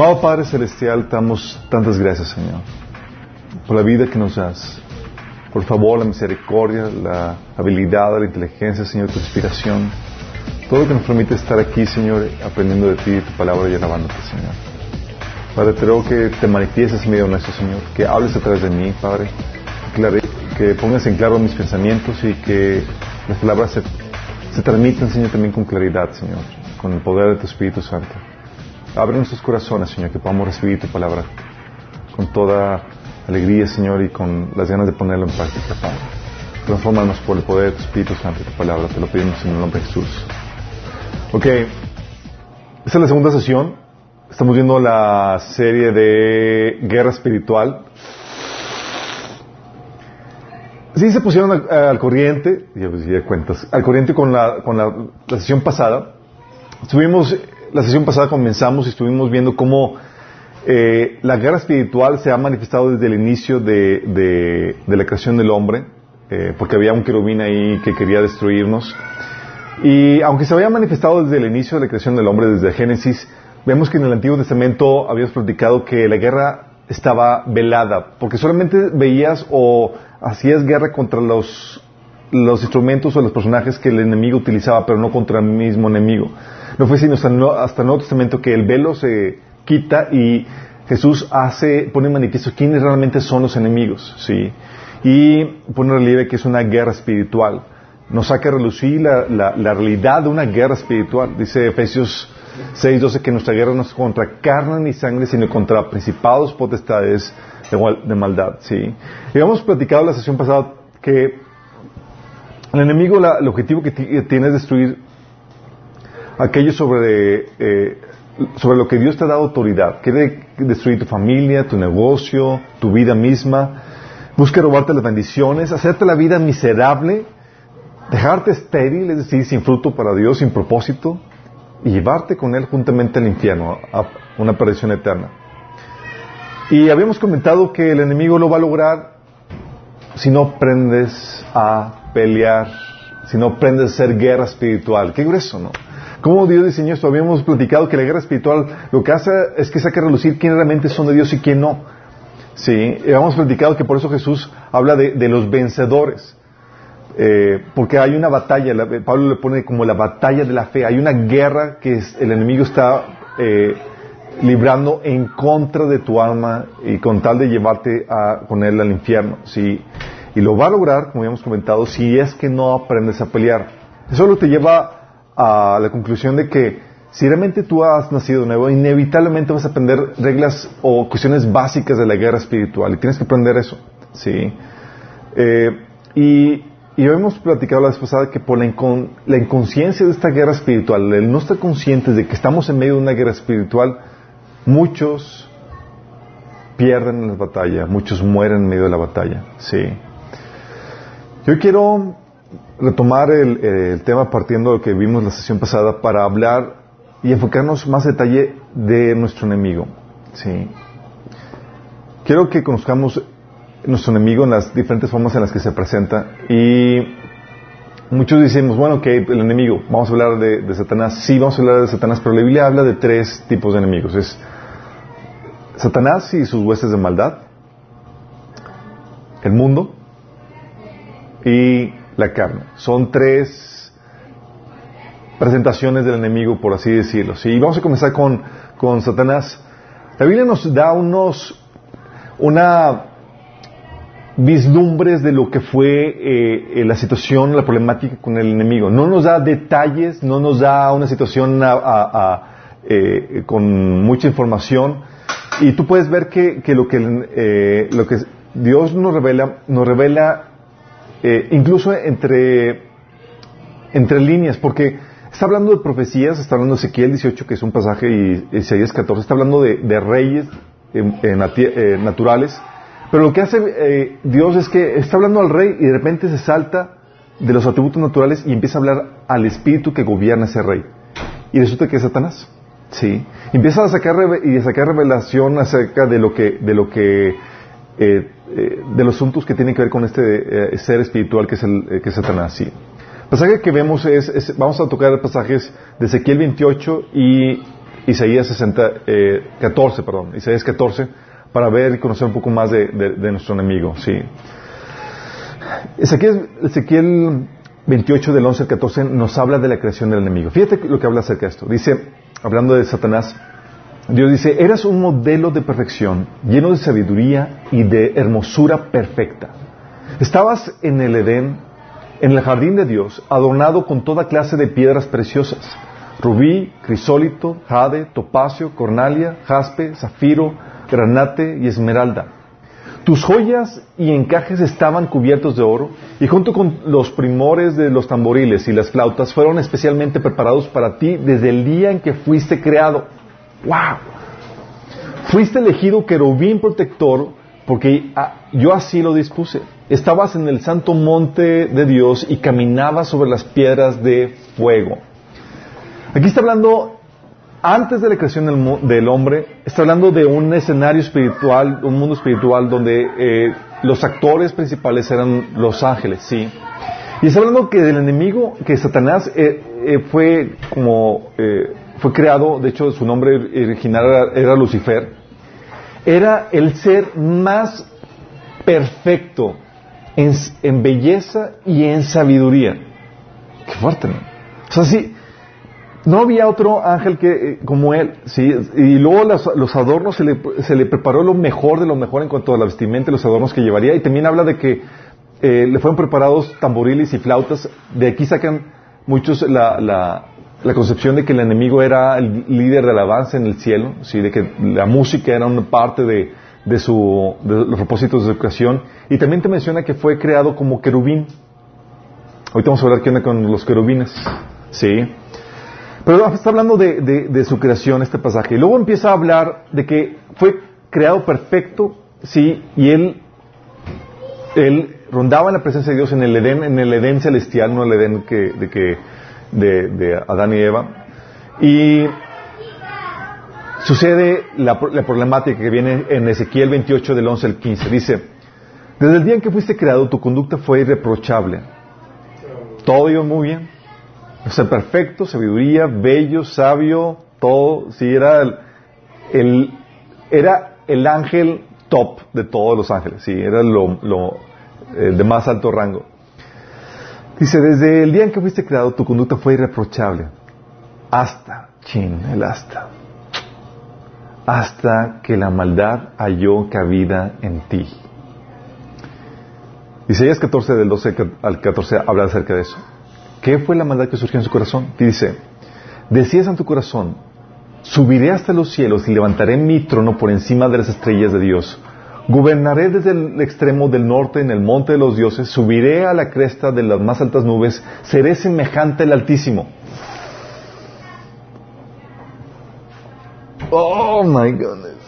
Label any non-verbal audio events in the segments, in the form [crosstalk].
Amado Padre Celestial, damos tantas gracias, Señor, por la vida que nos das. Por favor, la misericordia, la habilidad, la inteligencia, Señor, tu inspiración. Todo lo que nos permite estar aquí, Señor, aprendiendo de ti, tu palabra y alabándote, Señor. Padre, te ruego que te manifiestes en medio nuestro, Señor, que hables a través de mí, Padre, que pongas en claro mis pensamientos y que las palabras se transmitan, Señor, también con claridad, Señor, con el poder de tu Espíritu Santo. Abre nuestros corazones, Señor, que podamos recibir tu palabra con toda alegría, Señor, y con las ganas de ponerlo en práctica, Padre. Transformanos por el poder de tu Espíritu Santo y tu palabra. Te lo pedimos en el nombre de Jesús. Ok. Esta es la segunda sesión. Estamos viendo la serie de Guerra Espiritual. Sí se pusieron al, al corriente, ya, pues, ya cuentas, al corriente con la, con la, la sesión pasada. Estuvimos la sesión pasada comenzamos y estuvimos viendo cómo eh, la guerra espiritual se ha manifestado desde el inicio de, de, la creación del hombre, eh, porque había un querubín ahí que quería destruirnos. Y aunque se había manifestado desde el inicio de la creación del hombre, desde Génesis, vemos que en el Antiguo Testamento habíamos platicado que la guerra estaba velada, porque solamente veías o hacías guerra contra los, los instrumentos o los personajes que el enemigo utilizaba, pero no contra el mismo enemigo. No fue sino hasta, hasta el Nuevo Testamento que el velo se quita y Jesús hace, pone en manifiesto quiénes realmente son los enemigos, ¿sí? Y pone en relieve que es una guerra espiritual. Nos saca a relucir la, la, realidad de una guerra espiritual. Dice Efesios 6.12 que nuestra guerra no es contra carne ni sangre, sino contra principados, potestades de, de maldad, ¿sí? Y hemos platicado la sesión pasada que el enemigo, el objetivo que tiene es destruir aquello sobre, eh, sobre lo que Dios te ha dado autoridad. Quiere destruir tu familia, tu negocio, tu vida misma. Busca robarte las bendiciones, hacerte la vida miserable, dejarte estéril, es decir, sin fruto para Dios, sin propósito, y llevarte con Él juntamente al infierno, a una perdición eterna. Y habíamos comentado que el enemigo lo va a lograr si no aprendes a pelear, si no aprendes a hacer guerra espiritual. Qué grueso, ¿no? ¿Cómo Dios diseñó esto? Habíamos platicado que la guerra espiritual lo que hace es que saca a relucir quién realmente son de Dios y quién no. Sí, habíamos platicado que por eso Jesús habla de, los vencedores. Eh, porque hay una batalla, la, Pablo le pone como la batalla de la fe, hay una guerra que el enemigo está eh, librando en contra de tu alma y con tal de llevarte a, con él al infierno. ¿sí? Y lo va a lograr, como habíamos comentado, si es que no aprendes a pelear. Eso lo te lleva a la conclusión de que si realmente tú has nacido nuevo, inevitablemente vas a aprender reglas o cuestiones básicas de la guerra espiritual y tienes que aprender eso, ¿sí? Eh, y, y hemos platicado la vez pasada que por la, incon, la, inconsciencia de esta guerra espiritual, el no estar conscientes de que estamos en medio de una guerra espiritual, muchos pierden en la batalla, muchos mueren en medio de la batalla, ¿sí? Yo quiero retomar el, el, tema partiendo de lo que vimos la sesión pasada para hablar y enfocarnos más detalle de nuestro enemigo. ¿sí? Quiero que conozcamos nuestro enemigo en las diferentes formas en las que se presenta y muchos decimos, bueno, que el enemigo, vamos a hablar de, de, Satanás, sí, vamos a hablar de Satanás, pero la Biblia habla de tres tipos de enemigos. Es Satanás y sus huestes de maldad, el mundo y la carne. Son tres presentaciones del enemigo, por así decirlo. Y vamos a comenzar con, con Satanás. La Biblia nos da unos, una vislumbres de lo que fue eh, la situación, la problemática con el enemigo. No nos da detalles, no nos da una situación eh, con mucha información. Y tú puedes ver que, lo, que, eh, lo que Dios nos revela, nos revela eh, incluso entre, entre líneas, porque está hablando de profecías, está hablando de Ezequiel 18, que es un pasaje, y Isaías 14, está hablando de, reyes eh, eh, naturales, pero lo que hace Dios es que está hablando al rey y de repente se salta de los atributos naturales y empieza a hablar al espíritu que gobierna ese rey. Y resulta que es Satanás. Sí. Empieza a sacar, y a sacar revelación acerca de lo que, de lo que eh, eh, de los asuntos que tienen que ver con este eh, ser espiritual que es, el, que es Satanás. Sí. El pasaje que vemos es, vamos a tocar pasajes de Ezequiel 28 y Isaías 60, 14, perdón, Isaías 14, para ver y conocer un poco más de, nuestro enemigo, sí. Ezequiel, Ezequiel 28 del 11 al 14 nos habla de la creación del enemigo. Fíjate lo que habla acerca de esto. Dice, hablando de Satanás, Dios dice, eras un modelo de perfección, lleno de sabiduría y de hermosura perfecta. Estabas en el Edén, en el jardín de Dios, adornado con toda clase de piedras preciosas, rubí, crisólito, jade, topacio, cornalia, jaspe, zafiro, granate y esmeralda. Tus joyas y encajes estaban cubiertos de oro y junto con los primores de los tamboriles y las flautas fueron especialmente preparados para ti desde el día en que fuiste creado. ¡Wow! Fuiste elegido querubín protector porque ah, yo así lo dispuse. Estabas en el santo monte de Dios y caminabas sobre las piedras de fuego. Aquí está hablando antes de la creación del, hombre, está hablando de un escenario espiritual, un mundo espiritual donde eh, los actores principales eran los ángeles, ¿sí? Y está hablando que del enemigo, que Satanás eh, eh, fue como, fue creado, de hecho su nombre original era, Lucifer, era el ser más perfecto en, belleza y en sabiduría. Qué fuerte, ¿no? O sea, sí, no había otro ángel que eh, como él, sí, y luego los, adornos se le, preparó lo mejor de lo mejor en cuanto a la vestimenta y los adornos que llevaría, y también habla de que eh, le fueron preparados tamboriles y flautas, de aquí sacan muchos la, la, concepción de que el enemigo era el líder de alabanza en el cielo, sí, de que la música era una parte de, de, su, de los propósitos de educación, y también te menciona que fue creado como querubín. Ahorita vamos a hablar qué onda con los querubines, sí. Pero está hablando de, su creación este pasaje. Y luego empieza a hablar de que fue creado perfecto, sí, y él, él rondaba en la presencia de Dios en el Edén, en el Edén celestial, no el Edén que, de, que, de, Adán y Eva. Y sucede la, la, problemática que viene en Ezequiel 28 del 11 al 15. Dice, desde el día en que fuiste creado, tu conducta fue irreprochable. Todo iba muy bien o perfecto, sabiduría, bello, sabio, todo. Sí, era el, era el ángel top de todos los ángeles. Sí, era lo, lo de más alto rango. Dice, desde el día en que fuiste creado, tu conducta fue irreprochable. Hasta, chin, el hasta. Hasta que la maldad halló cabida en ti. Isaías 14, del 12 al 14, habla acerca de eso. ¿Qué fue la maldad que surgió en su corazón? Dice, decías en tu corazón, subiré hasta los cielos y levantaré mi trono por encima de las estrellas de Dios. Gobernaré desde el extremo del norte en el monte de los dioses, subiré a la cresta de las más altas nubes, seré semejante al Altísimo. Oh my goodness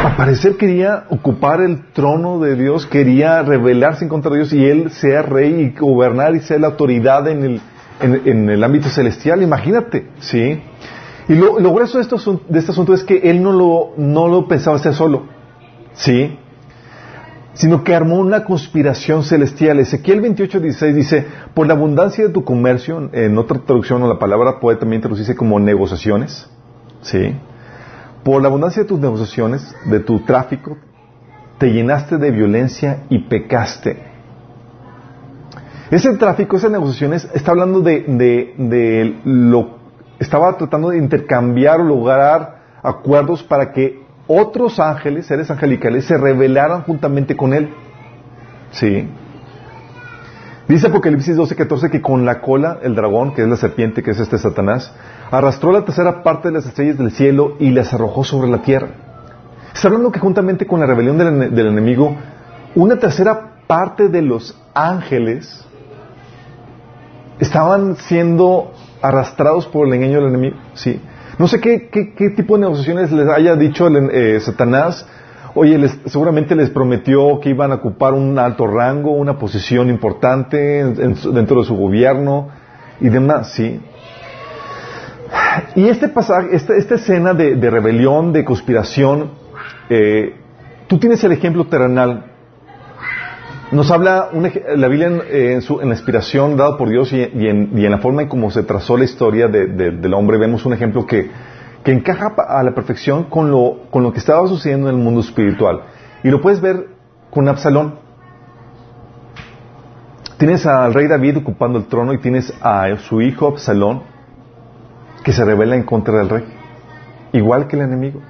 al parecer quería ocupar el trono de Dios, quería rebelarse en contra de Dios y él sea rey y gobernar y ser la autoridad en el, en, el ámbito celestial. Imagínate, ¿sí? Y lo, grueso de, de este asunto es que él no lo, pensaba hacer solo, ¿sí? Sino que armó una conspiración celestial. Ezequiel 28, 16 dice, por la abundancia de tu comercio, en otra traducción o la palabra puede también traducirse como negociaciones, ¿sí? Por la abundancia de tus negociaciones, de tu tráfico, te llenaste de violencia y pecaste. Ese tráfico, esas negociaciones, está hablando de, de, lo, estaba tratando de intercambiar o lograr acuerdos para que otros ángeles, seres angelicales, se rebelaran juntamente con él. Sí. Dice Apocalipsis 12, 14 que con la cola, el dragón, que es la serpiente, que es este Satanás, arrastró la tercera parte de las estrellas del cielo y las arrojó sobre la tierra. Está hablando que juntamente con la rebelión del, enemigo, una tercera parte de los ángeles estaban siendo arrastrados por el engaño del enemigo. Sí. No sé qué, qué, tipo de negociaciones les haya dicho eh, Satanás Oye, seguramente les prometió que iban a ocupar un alto rango, una posición importante dentro de su gobierno y demás, ¿sí? Y este pasaje, esta, escena de, rebelión, de conspiración, eh, tú tienes el ejemplo terrenal. Nos habla la Biblia en, su, en, la inspiración dada por Dios y, en, y, en, la forma en cómo se trazó la historia de, del hombre, vemos un ejemplo que, que encaja a la perfección con lo, con lo que estaba sucediendo en el mundo espiritual. Y lo puedes ver con Absalón. Tienes al rey David ocupando el trono y tienes a su hijo Absalón que se revela en contra del rey, igual que el enemigo.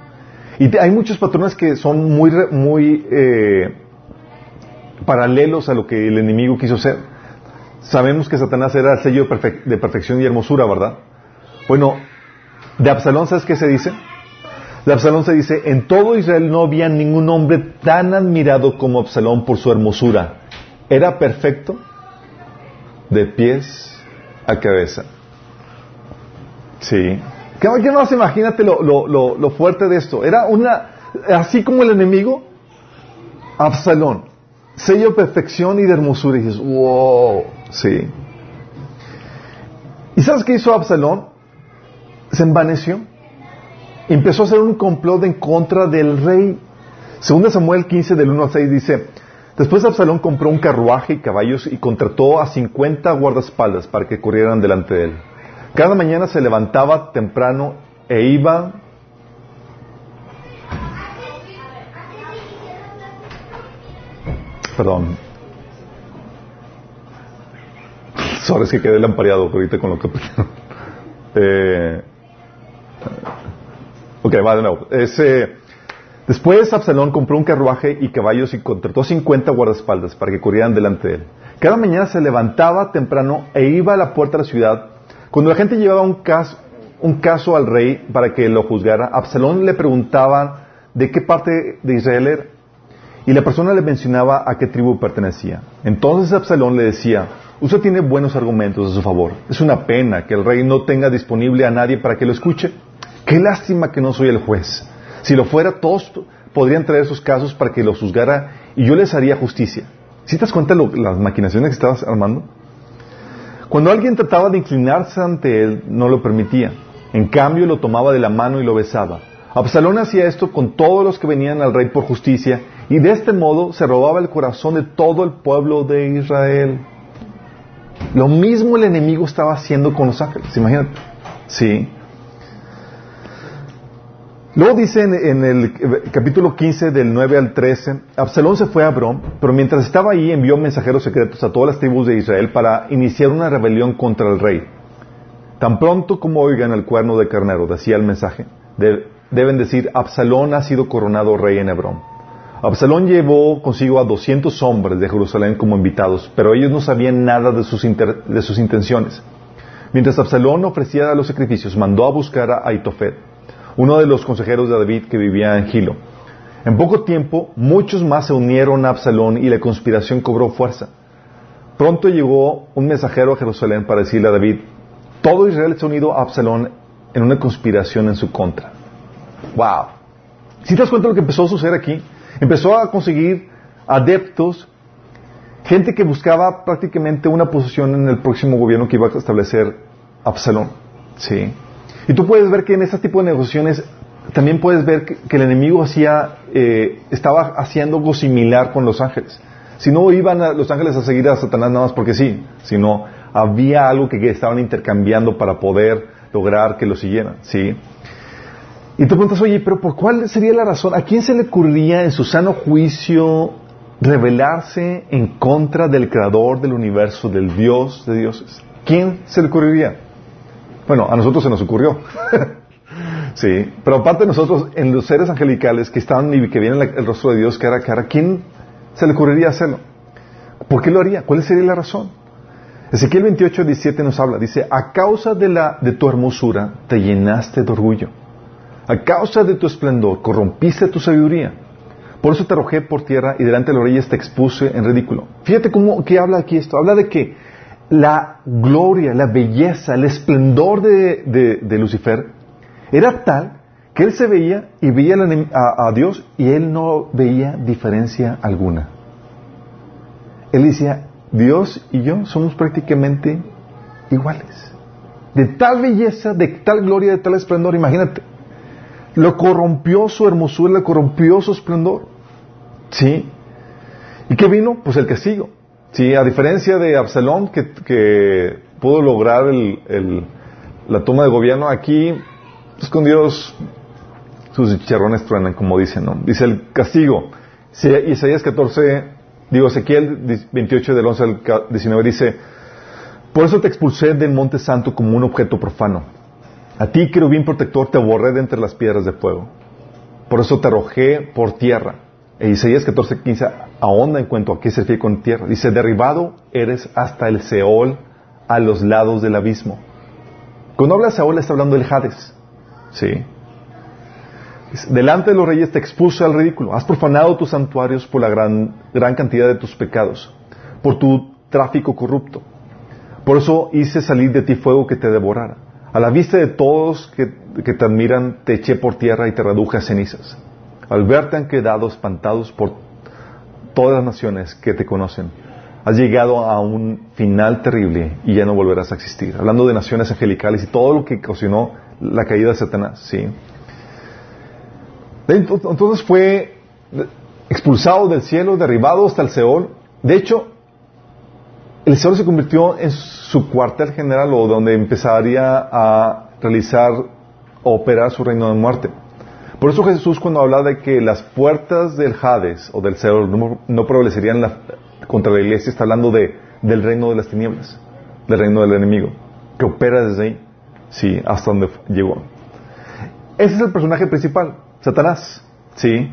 Y hay muchos patrones que son muy, muy eh, paralelos a lo que el enemigo quiso ser. Sabemos que Satanás era el sello de, perfección y hermosura, ¿verdad? Bueno, de Absalón, ¿sabes qué se dice? De Absalón se dice, en todo Israel no había ningún hombre tan admirado como Absalón por su hermosura. Era perfecto de pies a cabeza. Sí. ¿Qué, más? Imagínate lo, lo, fuerte de esto. Era una, así como el enemigo, Absalón. Sello de perfección y de hermosura. Y dices, wow, sí. ¿Y sabes qué hizo Absalón? Se envaneció. Empezó a hacer un complot en contra del rey. Segunda Samuel 15 del 1 al 6 dice, Después Absalón compró un carruaje y caballos y contrató a 50 guardaespaldas para que corrieran delante de él. Cada mañana se levantaba temprano e iba Perdón. Sorry, es que quedé lampareado ahorita con lo que... eh, ok, va de nuevo. Ese, después Absalón compró un carruaje y caballos y contrató 50 guardaespaldas para que corrieran delante de él. Cada mañana se levantaba temprano e iba a la puerta de la ciudad cuando la gente llevaba un caso, un caso al rey para que lo juzgara, Absalón le preguntaba de qué parte de Israel era. Y la persona le mencionaba a qué tribu pertenecía. Entonces Absalón le decía, usted tiene buenos argumentos a su favor. Es una pena que el rey no tenga disponible a nadie para que lo escuche. Qué lástima que no soy el juez. Si lo fuera, todos podrían traer sus casos para que los juzgara y yo les haría justicia. ¿Sí te das cuenta de las maquinaciones que estabas armando? Cuando alguien trataba de inclinarse ante él, no lo permitía. En cambio, lo tomaba de la mano y lo besaba. Absalón hacía esto con todos los que venían al rey por justicia y de este modo se robaba el corazón de todo el pueblo de Israel. Lo mismo el enemigo estaba haciendo con los ángeles, imagínate. Sí. Luego dice en, el capítulo 15 del 9 al 13, Absalón se fue a Abrón, pero mientras estaba ahí envió mensajeros secretos a todas las tribus de Israel para iniciar una rebelión contra el rey. Tan pronto como oigan el cuerno de carnero, decía el mensaje, deben decir, Absalón ha sido coronado rey en Hebrón. Absalón llevó consigo a 200 hombres de Jerusalén como invitados, pero ellos no sabían nada de sus, de sus intenciones. Mientras Absalón ofrecía los sacrificios, mandó a buscar a Aitofet uno de los consejeros de David que vivía en Gilo. En poco tiempo, muchos más se unieron a Absalón y la conspiración cobró fuerza. Pronto llegó un mensajero a Jerusalén para decirle a David, todo Israel se ha unido a Absalón en una conspiración en su contra. ¡Wow! Si te das cuenta lo que empezó a suceder aquí? Empezó a conseguir adeptos, gente que buscaba prácticamente una posición en el próximo gobierno que iba a establecer Absalón. ¿Sí? Y tú puedes ver que en este tipo de negociaciones también puedes ver que, el enemigo hacía, eh, estaba haciendo algo similar con los ángeles. Si no iban los ángeles a seguir a Satanás nada más porque sí, sino había algo que, estaban intercambiando para poder lograr que lo siguieran, ¿sí? Y te preguntas, oye, pero ¿por cuál sería la razón? ¿A quién se le ocurriría en su sano juicio rebelarse en contra del creador del universo, del Dios de dioses? ¿Quién se le ocurriría? Bueno, a nosotros se nos ocurrió. [laughs] sí, pero aparte de nosotros, en los seres angelicales que están y que vienen el rostro de Dios cara a cara, ¿quién se le ocurriría hacerlo? ¿Por qué lo haría? ¿Cuál sería la razón? Ezequiel 28, 17 nos habla, dice, a causa de, la, de tu hermosura te llenaste de orgullo. A causa de tu esplendor corrompiste tu sabiduría. Por eso te arrojé por tierra y delante de las orillas te expuse en ridículo. Fíjate cómo que habla aquí esto. Habla de que la gloria, la belleza, el esplendor de, Lucifer era tal que él se veía y veía a, Dios y él no veía diferencia alguna. Él decía, Dios y yo somos prácticamente iguales. De tal belleza, de tal gloria, de tal esplendor, imagínate. Lo corrompió su hermosura, le corrompió su esplendor. ¿Sí? ¿Y qué vino? Pues el castigo. Sí, a diferencia de Absalón, que, pudo lograr el, la toma de gobierno, aquí, pues con Dios, sus chicharrones truenan, como dicen, ¿no? Dice el castigo. Isaías 14, digo, Ezequiel 28 del 11 al 19 dice, por eso te expulsé del monte santo como un objeto profano. A ti, querubín protector, te borré de entre las piedras de fuego. Por eso te arrojé por tierra. E Isaías 14, 15 ahonda en cuanto a qué se refiere con tierra. Dice, derribado eres hasta el Seol a los lados del abismo. Cuando habla Seol está hablando del Hades. ¿Sí? Delante de los reyes te expuso al ridículo. Has profanado tus santuarios por la gran, gran cantidad de tus pecados, por tu tráfico corrupto. Por eso hice salir de ti fuego que te devorara. A la vista de todos que, te admiran, te eché por tierra y te reduje a cenizas. Al verte han quedado espantados por todas las naciones que te conocen. Has llegado a un final terrible y ya no volverás a existir. Hablando de naciones angelicales y todo lo que ocasionó la caída de Satanás, ¿sí? Entonces fue expulsado del cielo, derribado hasta el Seol. De hecho, el Seol se convirtió en su cuartel general o donde empezaría a realizar o operar su reino de muerte. Por eso Jesús cuando habla de que las puertas del Hades o del Seol no, prevalecerían contra la iglesia, está hablando de, del reino de las tinieblas, del reino del enemigo, que opera desde ahí, sí, hasta donde llegó. Ese es el personaje principal. Satanás, ¿sí?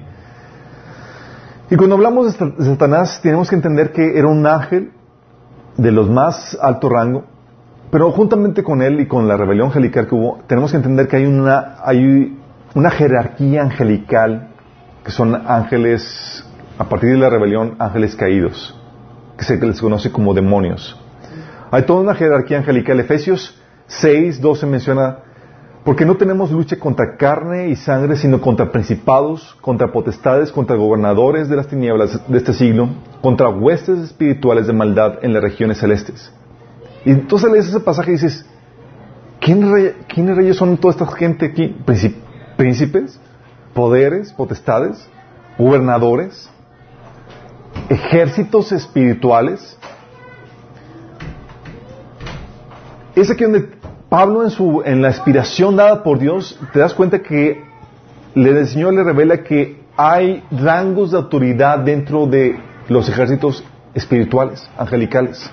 Y cuando hablamos de Satanás, tenemos que entender que era un ángel de los más alto rango, pero juntamente con él y con la rebelión angelical que hubo, tenemos que entender que hay una, hay una jerarquía angelical, que son ángeles, a partir de la rebelión, ángeles caídos, que se les conoce como demonios. Hay toda una jerarquía angelical. Efesios 6, 12 menciona porque no tenemos lucha contra carne y sangre, sino contra principados, contra potestades, contra gobernadores de las tinieblas de este siglo, contra huestes espirituales de maldad en las regiones celestes. Y entonces lees ese pasaje y dices, ¿quiénes reyes son toda esta gente aquí? ¿Príncipes? ¿Poderes? ¿Potestades? ¿Gobernadores? ¿Ejércitos espirituales? Es aquí donde Pablo en, su, en la inspiración dada por Dios, te das cuenta que el Señor le revela que hay rangos de autoridad dentro de los ejércitos espirituales, angelicales.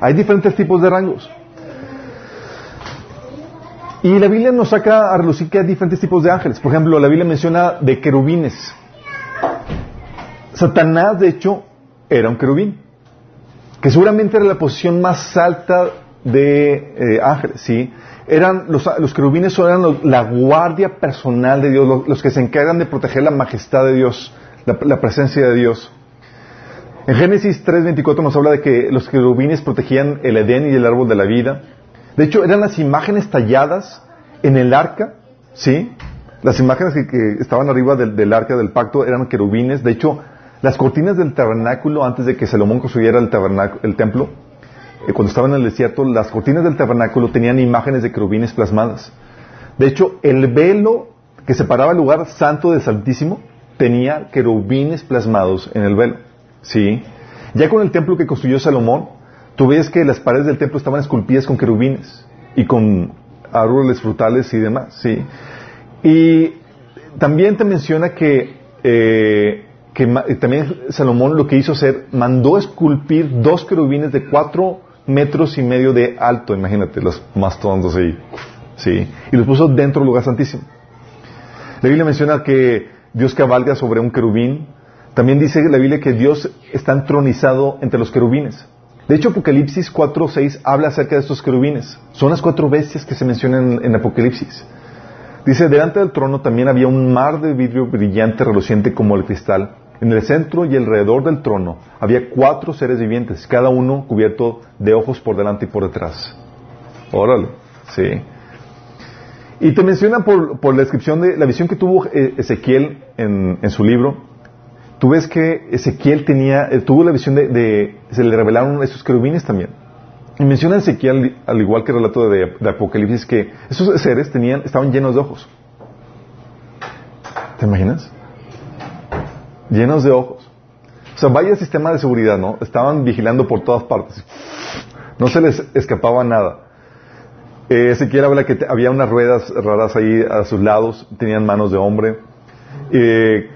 Hay diferentes tipos de rangos. Y la Biblia nos saca a relucir que hay diferentes tipos de ángeles. Por ejemplo, la Biblia menciona de querubines. Satanás, de hecho, era un querubín, que seguramente era la posición más alta de eh, ángeles, ¿sí? Eran, los, los querubines eran la guardia personal de Dios, los, que se encargan de proteger la majestad de Dios, la, presencia de Dios. En Génesis 3.24 nos habla de que los querubines protegían el Edén y el árbol de la vida. De hecho, eran las imágenes talladas en el arca, ¿sí? Las imágenes que, estaban arriba del, arca del pacto eran querubines. De hecho, las cortinas del tabernáculo, antes de que Salomón construyera el, el templo, cuando estaban en el desierto, las cortinas del tabernáculo tenían imágenes de querubines plasmadas. De hecho, el velo que separaba el lugar santo del santísimo tenía querubines plasmados en el velo. ¿Sí? Ya con el templo que construyó Salomón, tú ves que las paredes del templo estaban esculpidas con querubines y con árboles frutales y demás. ¿Sí? Y también te menciona que, eh, que también Salomón lo que hizo hacer, mandó esculpir dos querubines de cuatro metros y medio de alto, imagínate, los más tontos ahí. ¿Sí? Y los puso dentro del lugar santísimo. La Biblia menciona que Dios cabalga sobre un querubín. También dice la Biblia que Dios está entronizado entre los querubines. De hecho, Apocalipsis 4.6 habla acerca de estos querubines. Son las cuatro bestias que se mencionan en Apocalipsis. Dice, delante del trono también había un mar de vidrio brillante, reluciente como el cristal, en el centro y alrededor del trono había cuatro seres vivientes, cada uno cubierto de ojos por delante y por detrás. Órale, sí. Y te mencionan por, la descripción de la visión que tuvo eh, Ezequiel en, su libro. Tú ves que Ezequiel tenía, eh, tuvo la visión de, se le revelaron esos querubines también. Y menciona Ezequiel, al igual que el relato de, de Apocalipsis, que esos seres tenían, estaban llenos de ojos. ¿Te imaginas? Llenos de ojos. O sea, vaya sistema de seguridad, ¿no? Estaban vigilando por todas partes. No se les escapaba nada. Eh, habla que había unas ruedas raras ahí a sus lados, tenían manos de hombre. Eh,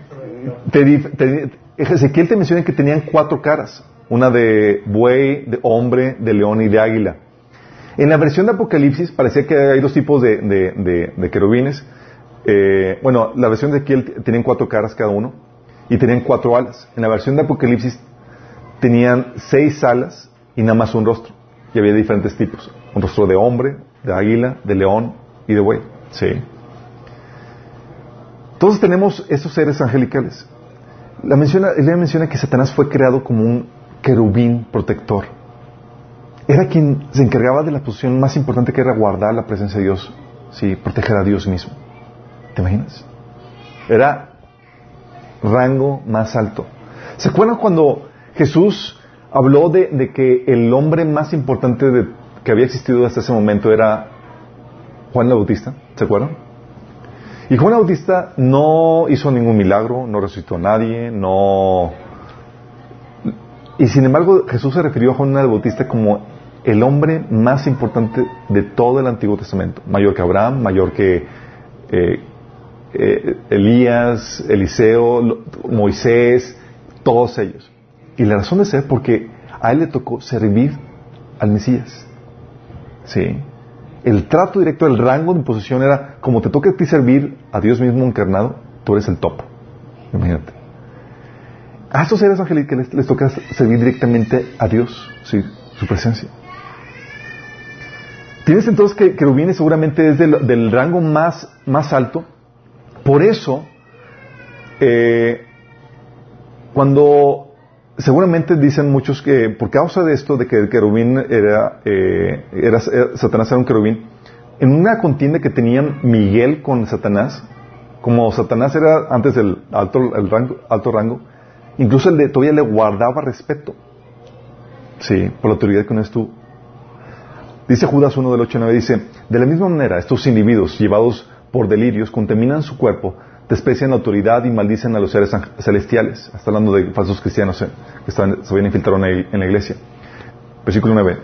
Ezequiel te menciona que tenían cuatro caras, una de buey, de hombre, de león y de águila. En la versión de Apocalipsis parecía que hay dos tipos de, querubines. Eh, bueno, la versión de Ezequiel tenían cuatro caras cada uno y tenían cuatro alas. En la versión de Apocalipsis tenían seis alas y nada más un rostro. Y había diferentes tipos. Un rostro de hombre, de águila, de león y de buey. Sí. Todos tenemos esos seres angelicales. La menciona, menciona que Satanás fue creado como un querubín protector. Era quien se encargaba de la posición más importante que era guardar la presencia de Dios, sí, proteger a Dios mismo. ¿Te imaginas? Era rango más alto. ¿Se acuerdan cuando Jesús habló de, que el hombre más importante que había existido hasta ese momento era Juan el Bautista? ¿Se acuerdan? Y Juan el Bautista no hizo ningún milagro, no resucitó a nadie, no... Y sin embargo Jesús se refirió a Juan el Bautista como el hombre más importante de todo el Antiguo Testamento, mayor que Abraham, mayor que eh, eh, Elías, Eliseo, Moisés, todos ellos. Y la razón de ser porque a él le tocó servir al Mesías. ¿Sí? El trato directo, el rango de posición era, como te toca a ti servir a Dios mismo encarnado, tú eres el top. Imagínate. A estos seres angelicales les, toca servir directamente a Dios, su presencia. Tienes entonces que querubines seguramente es del, rango más, más alto. Por eso, eh, cuando seguramente dicen muchos que por causa de esto, de que el querubín era, eh, era, Satanás era un querubín, en una contienda que tenían Miguel con Satanás, como Satanás era antes del alto, el rango, alto rango, incluso el de todavía le guardaba respeto. Sí, por la autoridad que no estuvo. Dice Judas 1 del 8 9, dice, de la misma manera, estos individuos llevados por delirios contaminan su cuerpo desprecian la autoridad y maldicen a los seres celestiales. Está hablando de falsos cristianos eh, que se habían infiltrado en la iglesia. Versículo 9.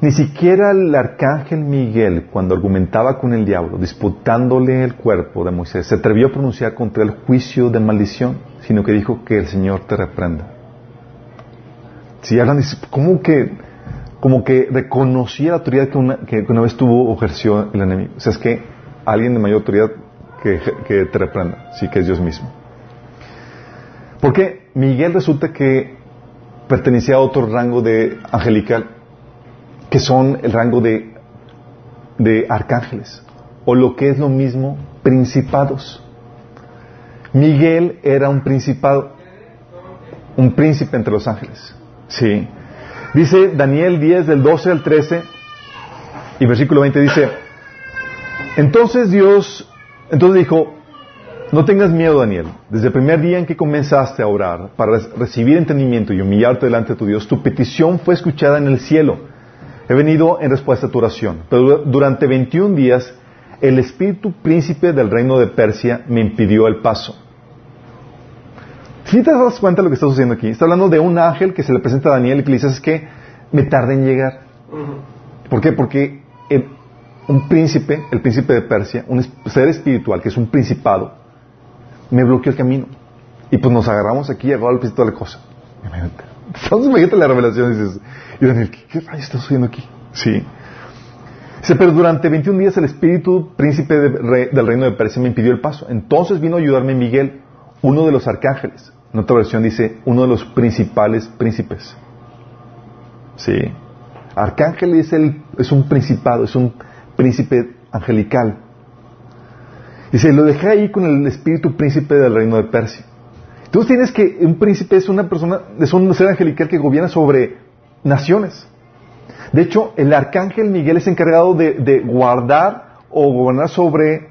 Ni siquiera el arcángel Miguel, cuando argumentaba con el diablo, disputándole el cuerpo de Moisés, se atrevió a pronunciar contra el juicio de maldición, sino que dijo que el Señor te reprenda. Si hablan, ¿cómo que, como que reconocía la autoridad que una, que una vez tuvo o ejerció el enemigo? O sea, es que alguien de mayor autoridad que, te reprenda, sí que es Dios mismo. Porque Miguel resulta que pertenecía a otro rango de angelical, que son el rango de, de arcángeles, o lo que es lo mismo, principados. Miguel era un principado, un príncipe entre los ángeles. Sí. Dice Daniel 10 del 12 al 13 y versículo 20 dice, entonces Dios entonces dijo, no tengas miedo, Daniel. Desde el primer día en que comenzaste a orar para recibir entendimiento y humillarte delante de tu Dios, tu petición fue escuchada en el cielo. He venido en respuesta a tu oración. Pero durante 21 días, el espíritu príncipe del reino de Persia me impidió el paso. Si te das cuenta de lo que está sucediendo aquí, está hablando de un ángel que se le presenta a Daniel y que le dice, es que me tarde en llegar. ¿Por qué? Porque un príncipe, el príncipe de Persia, un ser espiritual que es un principado, me bloqueó el camino. Y pues nos agarramos aquí y agarró el principio de la cosa. Entonces imagínate la revelación y dices, y Daniel, ¿qué, rayos está sucediendo aquí? Sí. Dice, pero durante 21 días el espíritu príncipe del reino de Persia me impidió el paso. Entonces vino a ayudarme Miguel, uno de los arcángeles. En otra versión dice, uno de los principales príncipes. Sí. Arcángel es, el, es un principado, es un príncipe angelical. Se lo dejé ahí con el espíritu príncipe del reino de Persia. Tú tienes que, un príncipe es una persona, es un ser angelical que gobierna sobre naciones. De hecho, el arcángel Miguel es encargado de, guardar o gobernar sobre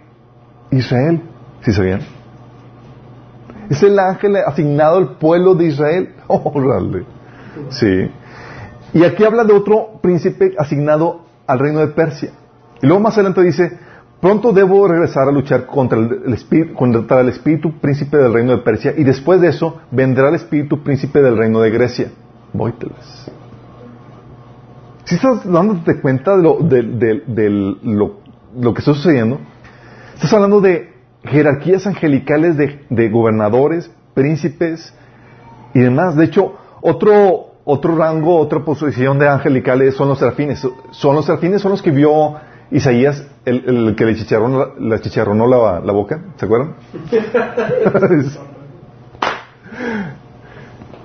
Israel. ¿Sí sabían? Es el ángel asignado al pueblo de Israel. [laughs] Órale. sí. Y aquí habla de otro príncipe asignado al reino de Persia. Y luego más adelante dice, Pronto debo regresar a luchar contra el, espíritu, contra el espíritu príncipe del reino de Persia y después de eso vendrá el espíritu príncipe del reino de Grecia. Vóyteles. Si estás dándote cuenta de, lo, de, lo, que está sucediendo, estás hablando de jerarquías angelicales de, gobernadores, príncipes y demás. De hecho, otro, otro rango, otra posición de angelicales son los serafines. Son los serafines, son los que vio Isaías, el, que le chicharronó, la, chicharronó la, la boca, ¿se acuerdan? [laughs]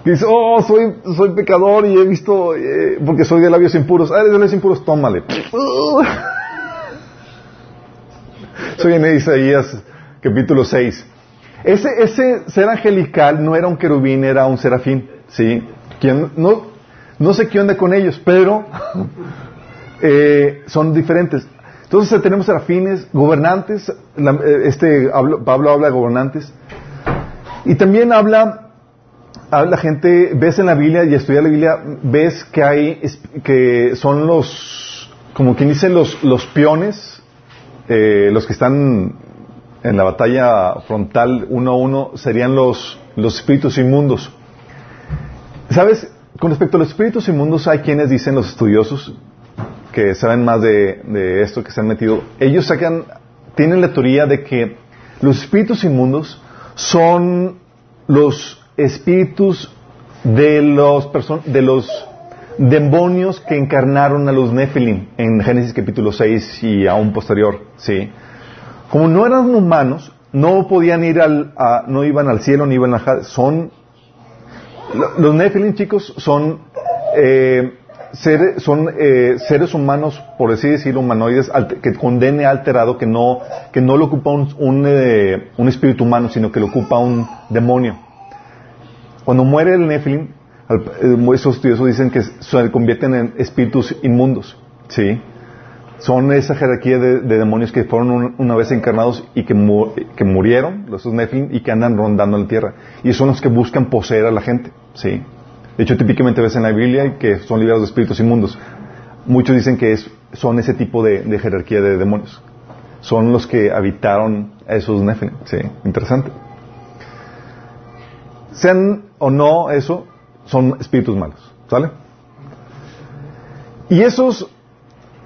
Dice, oh, soy, soy pecador y he visto, eh, porque soy de labios impuros. Ah, eres de labios impuros, tómale. [laughs] soy en Isaías, capítulo 6. Ese, ese ser angelical no era un querubín, era un serafín, ¿sí? no, no sé qué onda con ellos, pero eh, son diferentes. Entonces tenemos serafines, gobernantes, eh, este, Pablo habla de gobernantes, y también habla, habla gente, ves en la Biblia y estudia la Biblia, ves que hay, que son los, como quien dice, los, los peones, eh, los que están en la batalla frontal uno a uno, serían los, los espíritus inmundos. ¿Sabes? Con respecto a los espíritus inmundos, hay quienes dicen, los estudiosos, que saben más de, esto, que se han metido, ellos sacan, tienen la teoría de que los espíritus inmundos son los espíritus de los, de los demonios que encarnaron a los Nephilim en Génesis capítulo 6 y aún posterior, ¿sí? Como no eran humanos, no podían ir al, no iban al cielo ni iban a son los Nephilim, chicos, son, eh, son eh, seres humanos, por así decirlo, humanoides, que condene alterado, que no, que no lo ocupa un, eh, un, espíritu humano, sino que lo ocupa un demonio. Cuando muere el Nephilim, esos estudiosos dicen que se convierten en espíritus inmundos, ¿sí? son esa jerarquía de, demonios que fueron una vez encarnados y que, que murieron, los Nephilim, y que andan rondando la tierra. Y son los que buscan poseer a la gente. ¿sí? De hecho, típicamente ves en la Biblia que son liberados de espíritus inmundos. Muchos dicen que son ese tipo de, jerarquía de demonios. Son los que habitaron a esos Nephilim. ¿sí? Interesante. Sean o no eso, son espíritus malos. ¿Sale? Y esos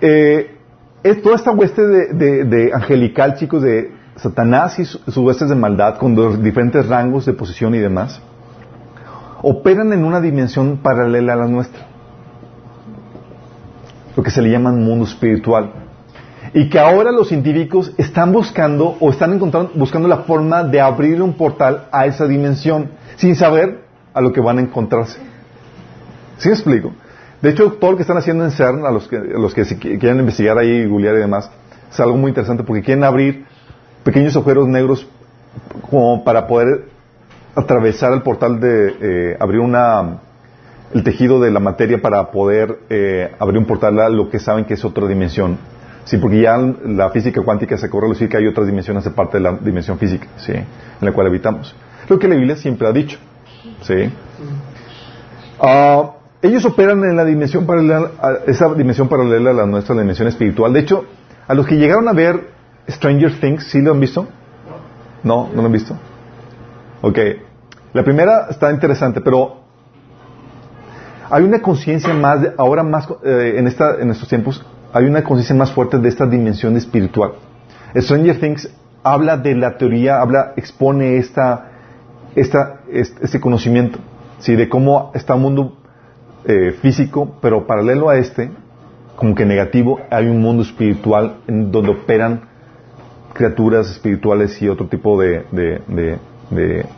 eh, es toda esta hueste de, angelical, chicos, de Satanás y sus huestes de maldad con diferentes rangos de posición y demás, operan en una dimensión paralela a la nuestra. Lo que se le llama mundo espiritual. Y que ahora los científicos están buscando o están encontrando, buscando la forma de abrir un portal a esa dimensión sin saber a lo que van a encontrarse. ¿Sí me explico? De hecho, todo lo que están haciendo en CERN, a los que, los que quieren investigar ahí, googlear y demás, es algo muy interesante porque quieren abrir pequeños agujeros negros como para poder atravesar el portal de eh, abrir una el tejido de la materia para poder eh, abrir un portal a lo que saben que es otra dimensión. Sí, porque ya la física cuántica se corre a decir que hay otras dimensiones aparte de la dimensión física, ¿sí? En la cual habitamos. Lo que la Biblia siempre ha dicho, ¿sí? Ah, ellos operan en la dimensión paralela, esa dimensión paralela a la nuestra, la dimensión espiritual. De hecho, a los que llegaron a ver Stranger Things, ¿sí lo han visto? ¿No? ¿No lo han visto? Ok. La primera está interesante, pero hay una conciencia más, ahora más, eh, en, esta, en estos tiempos, hay una conciencia más fuerte de esta dimensión espiritual. Stranger Things habla de la teoría, habla, expone esta, este, conocimiento, ¿sí? de cómo está un mundo eh, físico, pero paralelo a este, como que negativo, hay un mundo espiritual en donde operan criaturas espirituales y otro tipo de,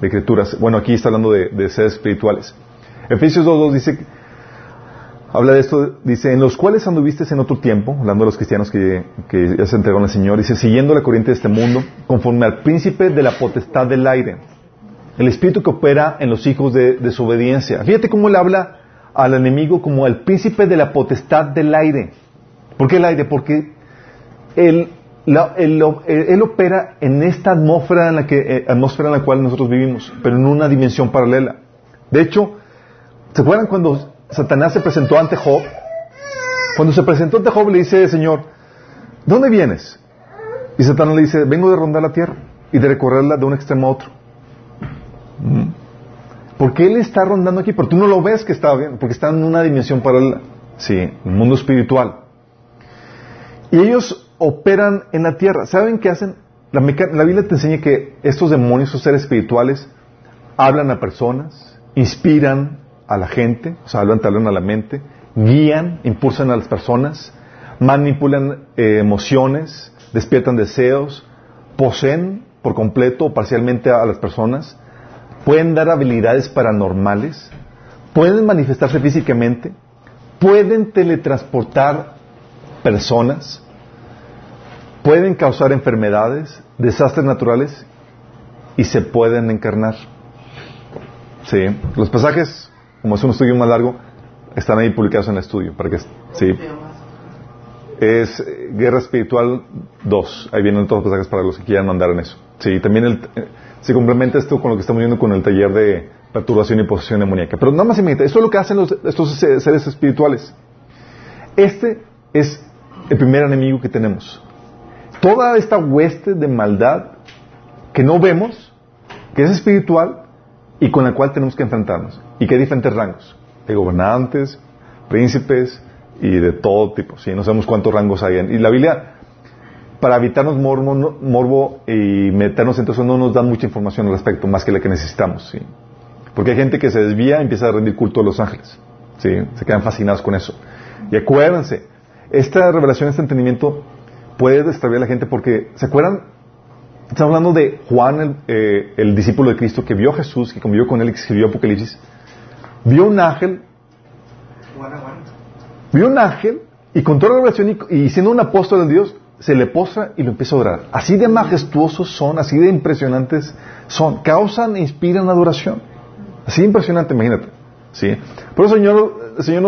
criaturas. Bueno, aquí está hablando de, seres espirituales. Efesios 2.2 dice, habla de esto, dice, en los cuales anduviste en otro tiempo, hablando de los cristianos que, ya se entregaron al Señor, dice, siguiendo la corriente de este mundo, conforme al príncipe de la potestad del aire, el espíritu que opera en los hijos de desobediencia. Fíjate cómo él habla al enemigo como el príncipe de la potestad del aire. ¿Por qué el aire? Porque él, opera en esta atmósfera en, la que, eh, atmósfera en la cual nosotros vivimos, pero en una dimensión paralela. De hecho, ¿se acuerdan cuando Satanás se presentó ante Job? Cuando se presentó ante Job le dice, Señor, ¿dónde vienes? Y Satanás le dice, vengo de rondar la tierra y de recorrerla de un extremo a otro. Mm. Porque Él está rondando aquí, pero tú no lo ves que está bien, porque está en una dimensión paralela. Sí, el mundo espiritual. Y ellos operan en la tierra. ¿Saben qué hacen? La, la Biblia te enseña que estos demonios, estos seres espirituales, hablan a personas, inspiran a la gente, o sea, hablan, hablan a la mente, guían, impulsan a las personas, manipulan eh, emociones, despiertan deseos, poseen por completo o parcialmente a las personas, pueden dar habilidades paranormales, pueden manifestarse físicamente, pueden teletransportar personas, pueden causar enfermedades, desastres naturales y se pueden encarnar. Sí, los pasajes, como es un estudio más largo, están ahí publicados en el estudio para que sí. Es Guerra Espiritual 2. Ahí vienen todos los pasajes para los que quieran mandar en eso. Sí, también el, eh, se complementa esto con lo que estamos viendo con el taller de perturbación y posesión demoníaca. Pero nada más imagínate, esto es lo que hacen los, estos seres espirituales. Este es el primer enemigo que tenemos. Toda esta hueste de maldad que no vemos, que es espiritual y con la cual tenemos que enfrentarnos. Y que hay diferentes rangos. Hay gobernantes, príncipes y de todo tipo. ¿sí? No sabemos cuántos rangos hay. Y la Biblia para evitarnos morbo, morbo y meternos en todo eso no nos dan mucha información al respecto, más que la que necesitamos. ¿sí? Porque hay gente que se desvía y empieza a rendir culto a los ángeles. ¿sí? Se quedan fascinados con eso. Y acuérdense, esta revelación, este entendimiento puede destraviar a la gente porque, ¿se acuerdan? Estamos hablando de Juan, el, eh, el discípulo de Cristo, que vio a Jesús, que convivió con él y que escribió Apocalipsis. Vio un ángel. Vio un ángel y con toda la revelación y, y siendo un apóstol de Dios, se le postra y lo empieza a orar. Así de majestuosos son, así de impresionantes son. Causan e inspiran adoración. Así de impresionante, imagínate. ¿Sí? Por eso el Señor, el Señor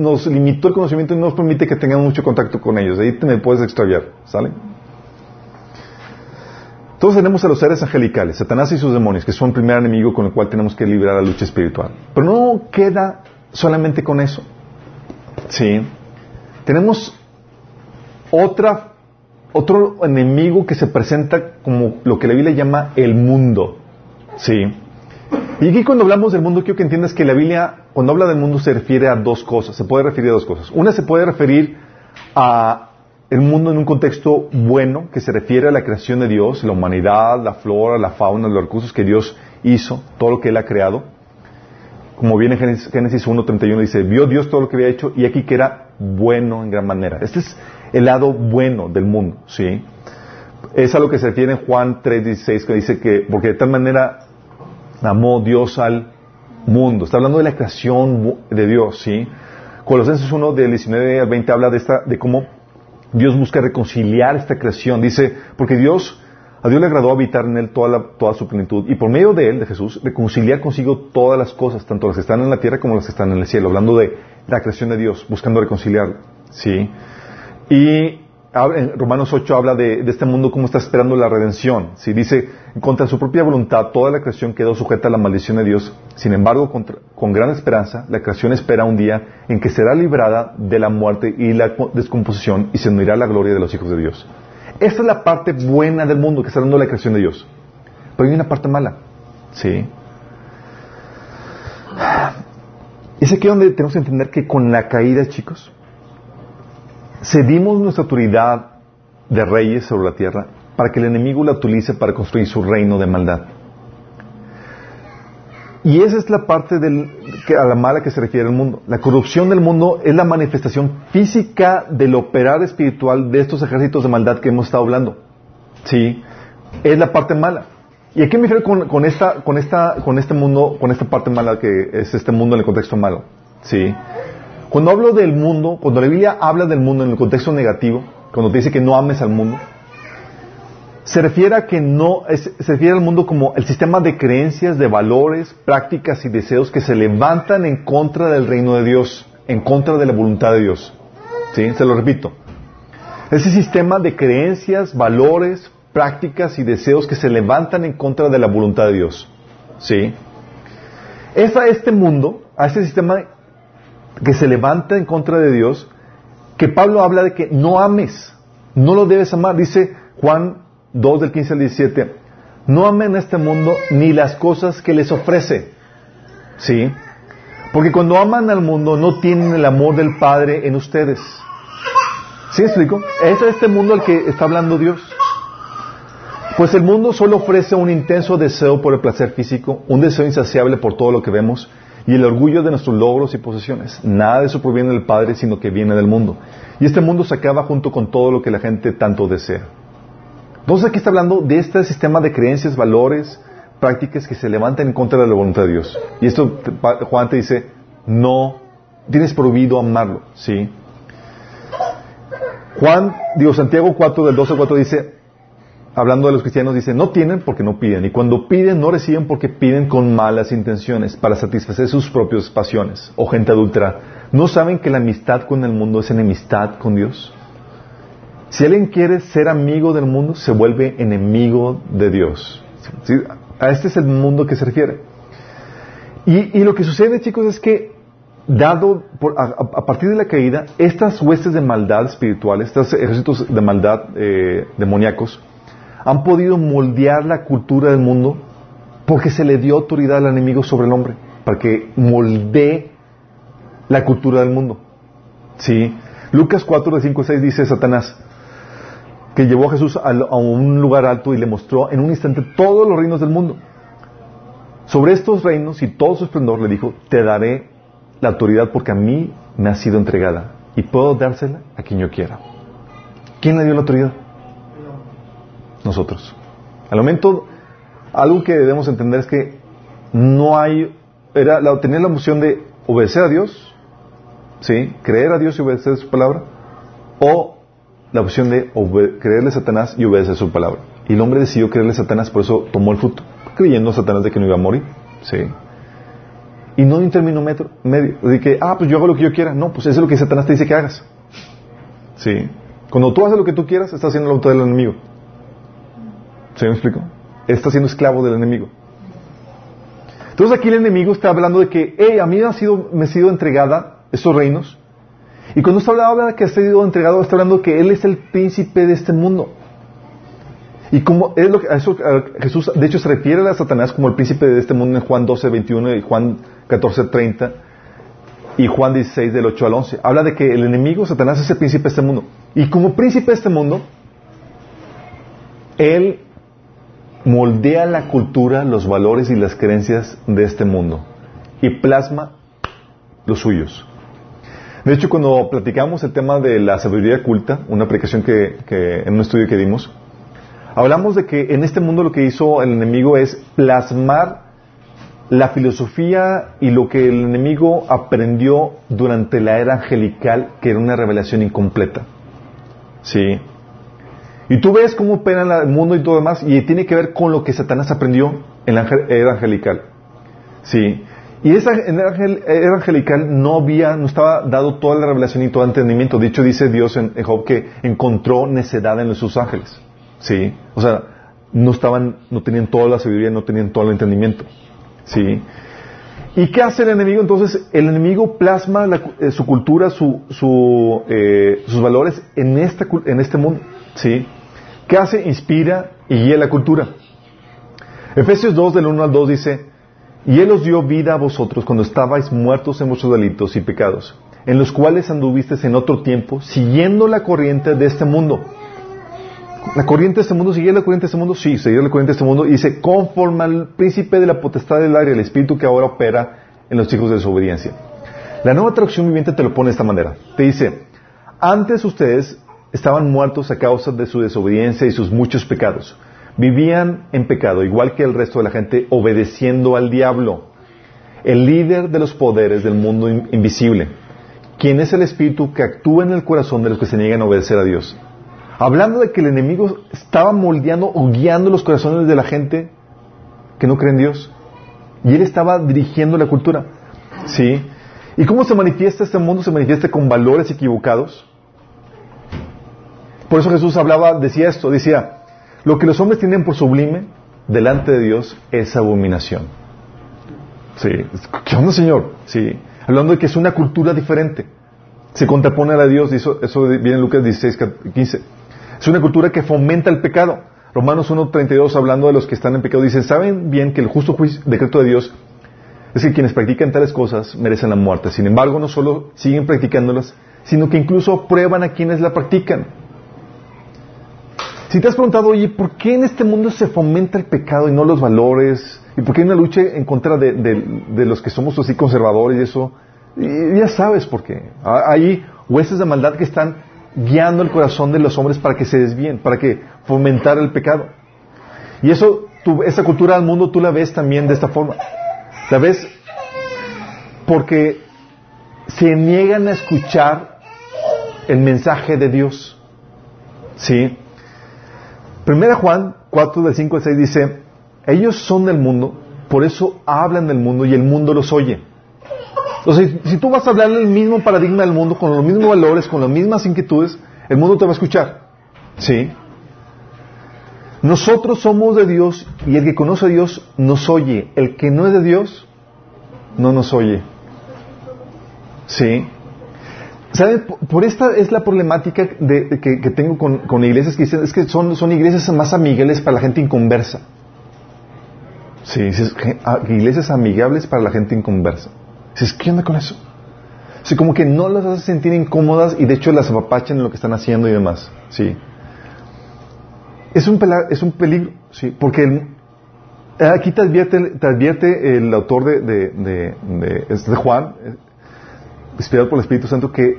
nos, limitó el conocimiento y no nos permite que tengamos mucho contacto con ellos. Ahí te me puedes extraviar. ¿Sale? Todos tenemos a los seres angelicales, Satanás y sus demonios, que son el primer enemigo con el cual tenemos que librar la lucha espiritual. Pero no queda solamente con eso. ¿Sí? Tenemos otra otro enemigo que se presenta como lo que la Biblia llama el mundo. ¿Sí? Y aquí cuando hablamos del mundo quiero que entiendas que la Biblia, cuando habla del mundo, se refiere a dos cosas. Se puede referir a dos cosas. Una se puede referir a el mundo en un contexto bueno, que se refiere a la creación de Dios, la humanidad, la flora, la fauna, los recursos que Dios hizo, todo lo que Él ha creado. Como viene en Génesis 1.31 dice, vio Dios todo lo que había hecho y aquí que era bueno en gran manera. Este es el lado bueno del mundo, ¿sí? Es a lo que se refiere en Juan 3.16, que dice que, porque de tal manera amó Dios al mundo. Está hablando de la creación de Dios, ¿sí? Colosenses 1, del 19 al 20, habla de, esta, de cómo Dios busca reconciliar esta creación. Dice, porque Dios, a Dios le agradó habitar en él toda, toda su plenitud y por medio de él, de Jesús, reconciliar consigo todas las cosas, tanto las que están en la tierra como las que están en el cielo. Hablando de la creación de Dios, buscando reconciliar, ¿sí? Y en Romanos 8 habla de, este mundo como está esperando la redención. Si dice, contra su propia voluntad, toda la creación quedó sujeta a la maldición de Dios. Sin embargo, con gran esperanza, la creación espera un día en que será librada de la muerte y la descomposición y se unirá la gloria de los hijos de Dios. Esta es la parte buena del mundo que está dando la creación de Dios. Pero hay una parte mala. ¿Sí? Es aquí donde tenemos que entender que con la caída, chicos, cedimos nuestra autoridad de reyes sobre la tierra para que el enemigo la utilice para construir su reino de maldad. Y esa es la parte del, a la mala que se refiere el mundo. La corrupción del mundo es la manifestación física del operar espiritual de estos ejércitos de maldad que hemos estado hablando. ¿Sí? Es la parte mala. ¿Y aquí me refiero con, con, esta, con, esta, con este mundo, con esta parte mala que es este mundo en el contexto malo? ¿Sí? Cuando hablo del mundo, cuando la Biblia habla del mundo en el contexto negativo, cuando te dice que no ames al mundo, se refiere a que no, se refiere al mundo como el sistema de creencias, de valores, prácticas y deseos que se levantan en contra del reino de Dios, en contra de la voluntad de Dios. ¿Sí? Se lo repito. Ese sistema de creencias, valores, prácticas y deseos que se levantan en contra de la voluntad de Dios. ¿Sí? Es a este mundo, a este sistema que se levanta en contra de Dios, que Pablo habla de que no ames, no lo debes amar. Dice, Juan 2 del 15 al 17, no amen este mundo ni las cosas que les ofrece. ¿Sí? Porque cuando aman al mundo no tienen el amor del Padre en ustedes. ¿Sí explico? Es este mundo al que está hablando Dios. Pues el mundo solo ofrece un intenso deseo por el placer físico, un deseo insaciable por todo lo que vemos y el orgullo de nuestros logros y posesiones. Nada de eso proviene del Padre, sino que viene del mundo. Y este mundo se acaba junto con todo lo que la gente tanto desea. Entonces aquí está hablando de este sistema de creencias, valores, prácticas que se levantan en contra de la voluntad de Dios. Y esto Juan te dice, no tienes prohibido amarlo, ¿sí? Juan, digo, Santiago 4 del 12 al 4 dice, hablando de los cristianos, dice, no tienen porque no piden. Y cuando piden, no reciben porque piden con malas intenciones, para satisfacer sus propias pasiones. O gente adulta, ¿no saben que la amistad con el mundo es enemistad con Dios? Si alguien quiere ser amigo del mundo, se vuelve enemigo de Dios. A este es el mundo que se refiere. Y, lo que sucede, chicos, es que, dado a, partir de la caída, estas huestes de maldad espirituales, estos ejércitos de maldad eh, demoníacos, han podido moldear la cultura del mundo porque se le dio autoridad al enemigo sobre el hombre, para que moldee la cultura del mundo. ¿Sí? Lucas 4, de 5 6 dice Satanás, que llevó a Jesús a, un lugar alto y le mostró en un instante todos los reinos del mundo. Sobre estos reinos y todo su esplendor le dijo, te daré la autoridad porque a mí me ha sido entregada y puedo dársela a quien yo quiera. ¿Quién le dio la autoridad? Nosotros. Al momento, algo que debemos entender es que no hay, era la, tener la emoción de obedecer a Dios, ¿sí? Creer a Dios y obedecer su palabra, o la opción de creerle a Satanás y obedecer su palabra. Y el hombre decidió creerle a Satanás, por eso tomó el fruto, creyendo a Satanás de que no iba a morir, ¿sí? Y no hay un término medio, de que, ah, pues yo hago lo que yo quiera. No, pues eso es lo que Satanás te dice que hagas. ¿Sí? Cuando tú haces lo que tú quieras, estás haciendo la voluntad del enemigo. ¿Se me explico? Está siendo esclavo del enemigo. Entonces aquí el enemigo está hablando de que, hey, a mí me ha sido, me ha sido entregada estos reinos. Y cuando está hablando de que ha sido entregado, está hablando de que Él es el príncipe de este mundo. Y como es lo que, eso, Jesús, de hecho, se refiere a Satanás como el príncipe de este mundo en Juan 12, 21 y Juan 14, 30 y Juan 16, del 8 al 11. Habla de que el enemigo, Satanás, es el príncipe de este mundo. Y como príncipe de este mundo, Él moldea la cultura, los valores y las creencias de este mundo y plasma los suyos. De hecho, cuando platicamos el tema de la sabiduría culta, una aplicación que, en un estudio que dimos, hablamos de que en este mundo lo que hizo el enemigo es plasmar la filosofía y lo que el enemigo aprendió durante la era angelical, que era una revelación incompleta. Sí. Y tú ves cómo opera el mundo y todo demás, y tiene que ver con lo que Satanás aprendió en la era angelical. Sí. Y esa en la era angelical no había, no estaba dado toda la revelación y todo el entendimiento. Dicho dice Dios en, Job que encontró necedad en sus ángeles. Sí. O sea, no estaban, no tenían toda la sabiduría, no tenían todo el entendimiento. Sí. ¿Y qué hace el enemigo? Entonces, el enemigo plasma eh, su cultura, su, su, eh, sus valores en, esta, en este mundo. ¿Sí? ¿Qué hace? Inspira y guía la cultura. Efesios 2 del 1 al 2 dice, y Él os dio vida a vosotros cuando estabais muertos en vuestros delitos y pecados, en los cuales anduvisteis en otro tiempo, siguiendo la corriente de este mundo. La corriente de este mundo, ¿seguir la corriente de este mundo? Sí, seguir la corriente de este mundo. Y dice, conforme al príncipe de la potestad del aire, el espíritu que ahora opera en los hijos de desobediencia. La nueva traducción viviente te lo pone de esta manera. Te dice, antes ustedes estaban muertos a causa de su desobediencia y sus muchos pecados. Vivían en pecado, igual que el resto de la gente, obedeciendo al diablo, el líder de los poderes del mundo invisible, quien es el espíritu que actúa en el corazón de los que se niegan a obedecer a Dios. Hablando de que el enemigo estaba moldeando o guiando los corazones de la gente que no cree en Dios. Y él estaba dirigiendo la cultura. ¿Sí? ¿Y cómo se manifiesta este mundo? Se manifiesta con valores equivocados, por eso Jesús hablaba, decía esto, decía, lo que los hombres tienen por sublime delante de Dios es abominación. Sí, ¿qué onda, Señor? Sí, hablando de que es una cultura diferente. Se contrapone a la Dios, eso, viene en Lucas 16, 15. Es una cultura que fomenta el pecado. Romanos 1.32, hablando de los que están en pecado, dice, ¿saben bien que el justo juicio, decreto de Dios es que quienes practican tales cosas merecen la muerte? Sin embargo, no solo siguen practicándolas, sino que incluso prueban a quienes la practican. Si te has preguntado, oye, ¿por qué en este mundo se fomenta el pecado y no los valores? ¿Y por qué hay una lucha en contra de, de los que somos así conservadores y eso? Ya sabes por qué. Hay huestes de maldad que están guiando el corazón de los hombres para que se desvíen, para que fomentar el pecado. Y eso, esa cultura del mundo tú la ves también de esta forma. La ves porque se niegan a escuchar el mensaje de Dios. ¿Sí? Primera Juan 4 del 5 al 6 dice, ellos son del mundo, por eso hablan del mundo y el mundo los oye. Entonces, si tú vas a hablarle el mismo paradigma del mundo, con los mismos valores, con las mismas inquietudes, el mundo te va a escuchar. ¿Sí? Nosotros somos de Dios y el que conoce a Dios nos oye. El que no es de Dios no nos oye. ¿Sí? ¿Saben? Por esta es la problemática que, tengo con, iglesias que dicen, es que son, iglesias más amigables para la gente inconversa. Sí, iglesias amigables para la gente inconversa. Dices, ¿qué onda con eso? Como que no las hace sentir incómodas y de hecho las apapachan en lo que están haciendo y demás. Sí. Es un, es un peligro, sí, porque aquí te advierte, te advierte el autor de, Juan, eh, inspirado por el Espíritu Santo, que,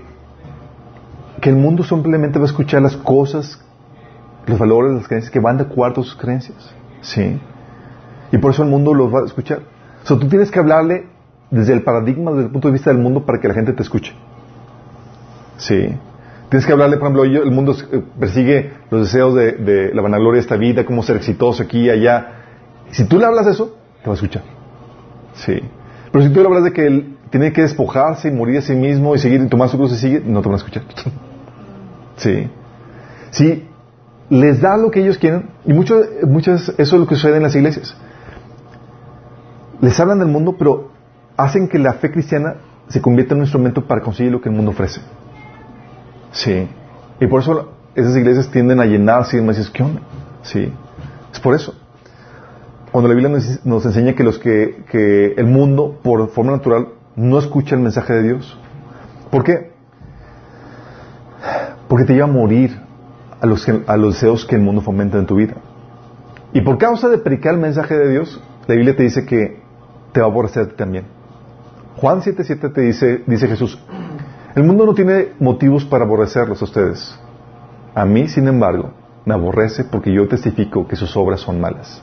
que el mundo simplemente va a escuchar las cosas, los valores, las creencias que van de acuerdo a sus creencias. Sí. Y por eso el mundo los va a escuchar. O sea, tú tienes que hablarle desde el paradigma, desde el punto de vista del mundo, para que la gente te escuche. Sí. Tienes que hablarle, por ejemplo, el mundo eh, persigue los deseos de, la vanagloria de esta vida, cómo ser exitoso aquí y allá. Si tú le hablas eso, te va a escuchar. Sí. Pero si tú le hablas de que él tiene que despojarse y morir a sí mismo y seguir y tomar su cruz y sigue, no te van a escuchar. [laughs] sí. Sí. Les da lo que ellos quieren y muchas, muchas, eso es lo que sucede en las iglesias. Les hablan del mundo, pero hacen que la fe cristiana se convierta en un instrumento para conseguir lo que el mundo ofrece. Sí. Y por eso esas iglesias tienden a llenarse y dices, ¿qué onda? Sí. Es por eso. Cuando la Biblia nos, enseña que los que, que, el mundo, por forma natural, no escucha el mensaje de Dios. ¿Por qué? Porque te lleva a morir a los, deseos que el mundo fomenta en tu vida. Y por causa de predicar el mensaje de Dios, la Biblia te dice que te va a aborrecer también. Juan 7:7 te dice, dice Jesús, el mundo no tiene motivos para aborrecerlos a ustedes. A mí, sin embargo, me aborrece porque yo testifico que sus obras son malas.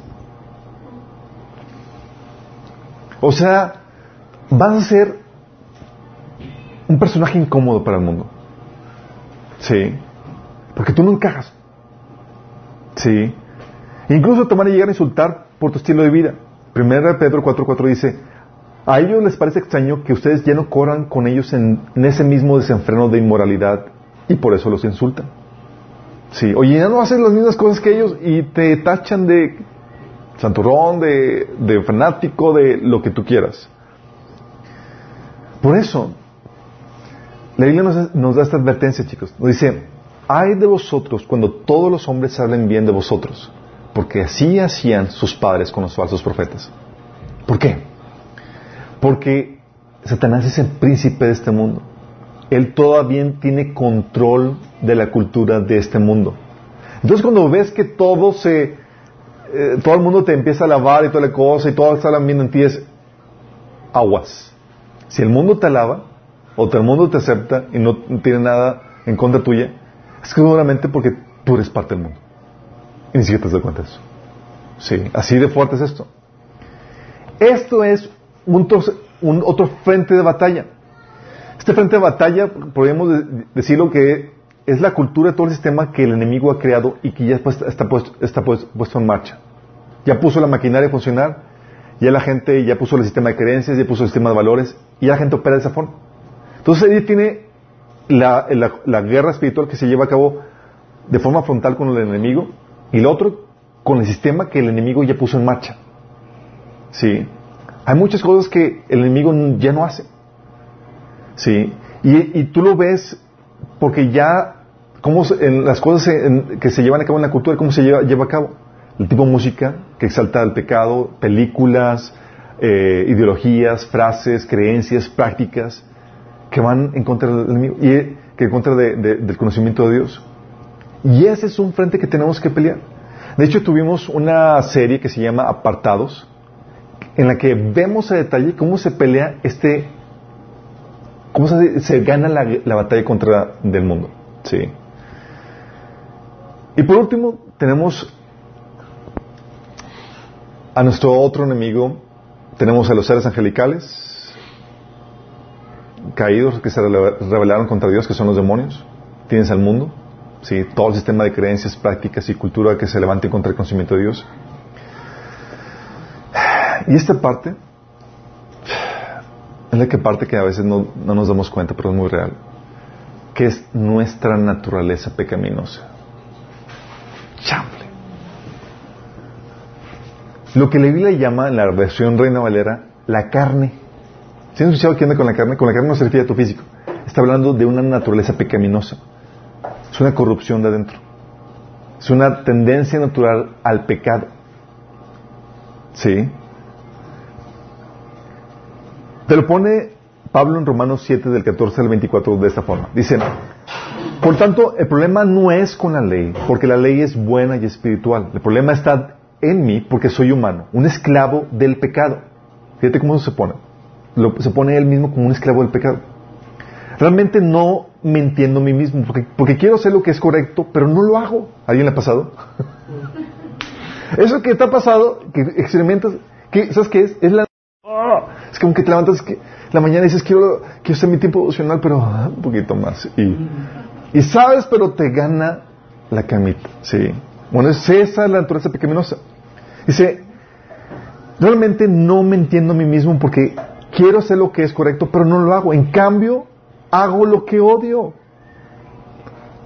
O sea, vas a ser un personaje incómodo para el mundo. Sí. Porque tú no encajas. Sí. Incluso te van a llegar a insultar por tu estilo de vida. Primera Pedro 4.4 dice, a ellos les parece extraño que ustedes ya no corran con ellos en, ese mismo desenfreno de inmoralidad y por eso los insultan. Sí, oye, ya no hacen las mismas cosas que ellos y te tachan de santurrón, de, de fanático, de lo que tú quieras. Por eso, la Biblia nos, da esta advertencia, chicos. Nos dice, hay de vosotros cuando todos los hombres hablen bien de vosotros, porque así hacían sus padres con los falsos profetas. ¿Por qué? Porque Satanás es el príncipe de este mundo. Él todavía tiene control de la cultura de este mundo. Entonces cuando ves que todo se, eh, todo el mundo te empieza a alabar y toda la cosa y todo está bien en ti es aguas. Si el mundo te alaba o el mundo te acepta y no tiene nada en contra tuya, es que seguramente porque tú eres parte del mundo. Y ni siquiera te das cuenta de eso. Sí, así de fuerte es esto. Esto es un, otro frente de batalla. Este frente de batalla, podemos decirlo que es la cultura de todo el sistema que el enemigo ha creado y que ya está, puesto, está puesto en marcha. Ya puso la maquinaria a funcionar, ya la gente ya puso el sistema de creencias, ya puso el sistema de valores y la gente opera de esa forma. Entonces ahí tiene la, guerra espiritual que se lleva a cabo de forma frontal con el enemigo y lo otro con el sistema que el enemigo ya puso en marcha. ¿Sí? Hay muchas cosas que el enemigo ya no hace. ¿Sí? Y, tú lo ves porque ya cómo en las cosas que se llevan a cabo en la cultura, cómo se lleva, lleva a cabo. El tipo de música que exalta el pecado, películas, eh, ideologías, frases, creencias, prácticas que van en contra del enemigo y que en contra del conocimiento de Dios. Y ese es un frente que tenemos que pelear. De hecho, tuvimos una serie que se llama Apartados, en la que vemos a detalle cómo se pelea este, cómo se, gana la, la, batalla contra del mundo. Sí. Y por último, tenemos a nuestro otro enemigo, tenemos a los seres angelicales, caídos que se rebelaron contra Dios, que son los demonios. Tienes al mundo, ¿sí? todo el sistema de creencias, prácticas y cultura que se levante contra el conocimiento de Dios. Y esta parte es la que parte que a veces no, no nos damos cuenta, pero es muy real, que es nuestra naturaleza pecaminosa. Chamble. Lo que la Biblia llama en la versión Reina Valera la carne. ¿Sí han escuchado qué onda con la carne? Con la carne no se refiere a tu físico. Está hablando de una naturaleza pecaminosa. Es una corrupción de adentro. Es una tendencia natural al pecado. ¿Sí? Te lo pone Pablo en Romanos 7 del 14 al 24 de esta forma. Dice, por tanto, el problema no es con la ley, porque la ley es buena y espiritual. El problema está en mí porque soy humano, un esclavo del pecado. Fíjate cómo se pone. Se pone él mismo como un esclavo del pecado. Realmente no me entiendo a mí mismo, porque, quiero hacer lo que es correcto, pero no lo hago. ¿Alguien le ha pasado? [laughs] Eso que te ha pasado, que experimentas, que, ¿sabes qué es? Es la... ¡ah! es como que te levantas que la mañana y dices, quiero, quiero hacer mi tiempo devocional, pero ah, un poquito más. Y, y sabes, pero te gana la camita. Sí. Bueno, es esa la naturaleza pecaminosa. Dice, realmente no me entiendo a mí mismo porque quiero hacer lo que es correcto, pero no lo hago. En cambio, hago lo que odio.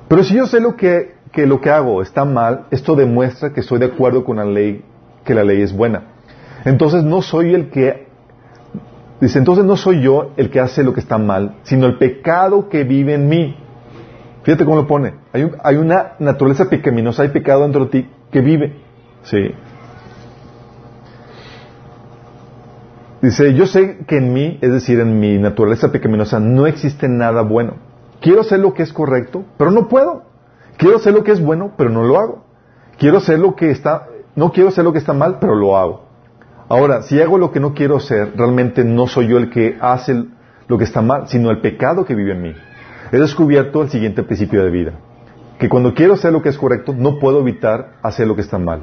Pero si yo sé lo que, lo que hago está mal, esto demuestra que estoy de acuerdo con la ley, que la ley es buena. Entonces no soy el que Dice, entonces no soy yo el que hace lo que está mal, sino el pecado que vive en mí. Fíjate cómo lo pone. Hay, hay una naturaleza pecaminosa, hay pecado dentro de ti que vive. Sí. Dice, yo sé que en mí, es decir, en mi naturaleza pecaminosa, no existe nada bueno. Quiero hacer lo que es correcto, pero no puedo. Quiero hacer lo que es bueno, pero no lo hago. Quiero hacer lo que está, no quiero hacer lo que está mal, pero lo hago. Ahora, si hago lo que no quiero hacer, realmente no soy yo el que hace lo que está mal, sino el pecado que vive en mí. He descubierto el siguiente principio de vida, que cuando quiero hacer lo que es correcto, no puedo evitar hacer lo que está mal.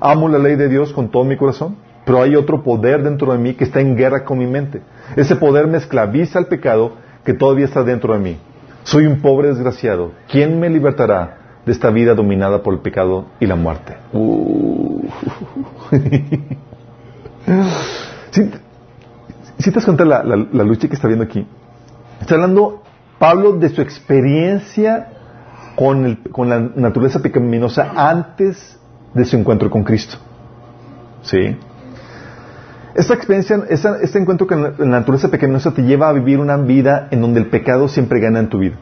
Amo la ley de Dios con todo mi corazón, pero hay otro poder dentro de mí que está en guerra con mi mente. Ese poder me esclaviza al pecado que todavía está dentro de mí. Soy un pobre desgraciado. ¿Quién me libertará de esta vida dominada por el pecado y la muerte? Uh. [laughs] Si, te das cuenta la, la, lucha que está viendo aquí, está hablando Pablo de su experiencia con, el, con la naturaleza pecaminosa antes de su encuentro con Cristo. ¿Sí? Esta experiencia, este encuentro con la naturaleza pecaminosa te lleva a vivir una vida en donde el pecado siempre gana en tu vida.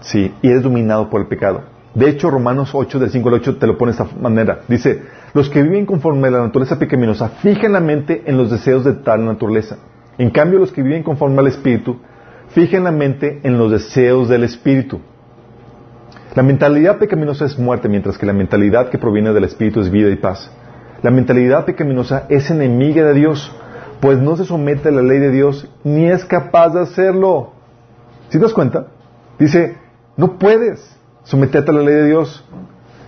Sí, y eres dominado por el pecado. De hecho, Romanos 8, del 5 al 8, te lo pone de esta manera. Dice, los que viven conforme a la naturaleza pecaminosa fijan la mente en los deseos de tal naturaleza. En cambio, los que viven conforme al Espíritu fijan la mente en los deseos del Espíritu. La mentalidad pecaminosa es muerte, mientras que la mentalidad que proviene del Espíritu es vida y paz. La mentalidad pecaminosa es enemiga de Dios, pues no se somete a la ley de Dios ni es capaz de hacerlo. ¿Sí te das cuenta? Dice, no puedes someterte a la ley de Dios.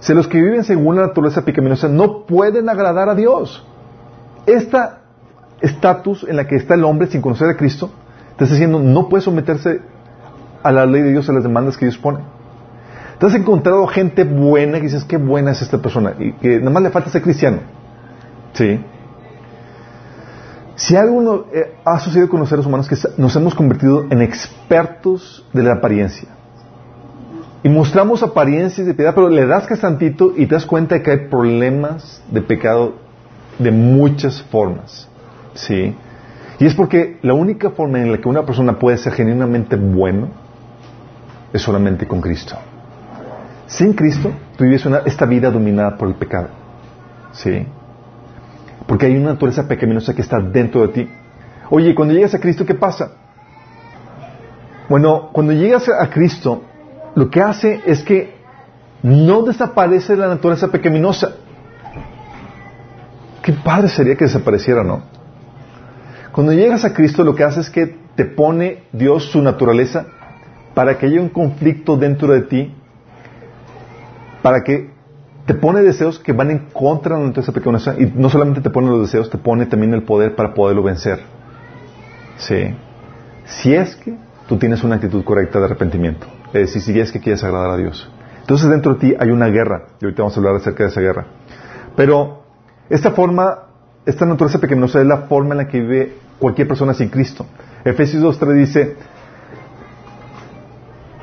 Si los que viven según la naturaleza pecaminosa no pueden agradar a Dios. Esta estatus en la que está el hombre sin conocer a Cristo, te está diciendo, no puede someterse a la ley de Dios, a las demandas que Dios pone. Te has encontrado gente buena que dices, qué buena es esta persona, y que nada más le falta ser cristiano. ¿Sí? Si algo eh, ha sucedido con los seres humanos que nos hemos convertido en expertos de la apariencia. Y mostramos apariencias de piedad, pero le das tantito y te das cuenta de que hay problemas de pecado de muchas formas. ¿Sí? Y es porque la única forma en la que una persona puede ser genuinamente bueno es solamente con Cristo. Sin Cristo, tú vives una, esta vida dominada por el pecado. ¿Sí? Porque hay una naturaleza pecaminosa que está dentro de ti. Oye, cuando llegas a Cristo, ¿qué pasa? Bueno, cuando llegas a Cristo, lo que hace es que no desaparece la naturaleza pecaminosa. Qué padre sería que desapareciera, ¿no? Cuando llegas a Cristo, lo que hace es que te pone Dios su naturaleza para que haya un conflicto dentro de ti, para que te pone deseos que van en contra de naturaleza pecaminosa y no solamente te pone los deseos, te pone también el poder para poderlo vencer. Sí. Si es que tú tienes una actitud correcta de arrepentimiento. Es decir, si es que quieres agradar a Dios. Entonces dentro de ti hay una guerra, y ahorita vamos a hablar acerca de esa guerra. Pero esta forma, esta naturaleza pecaminosa es la forma en la que vive cualquier persona sin Cristo. Efesios 2.3 dice,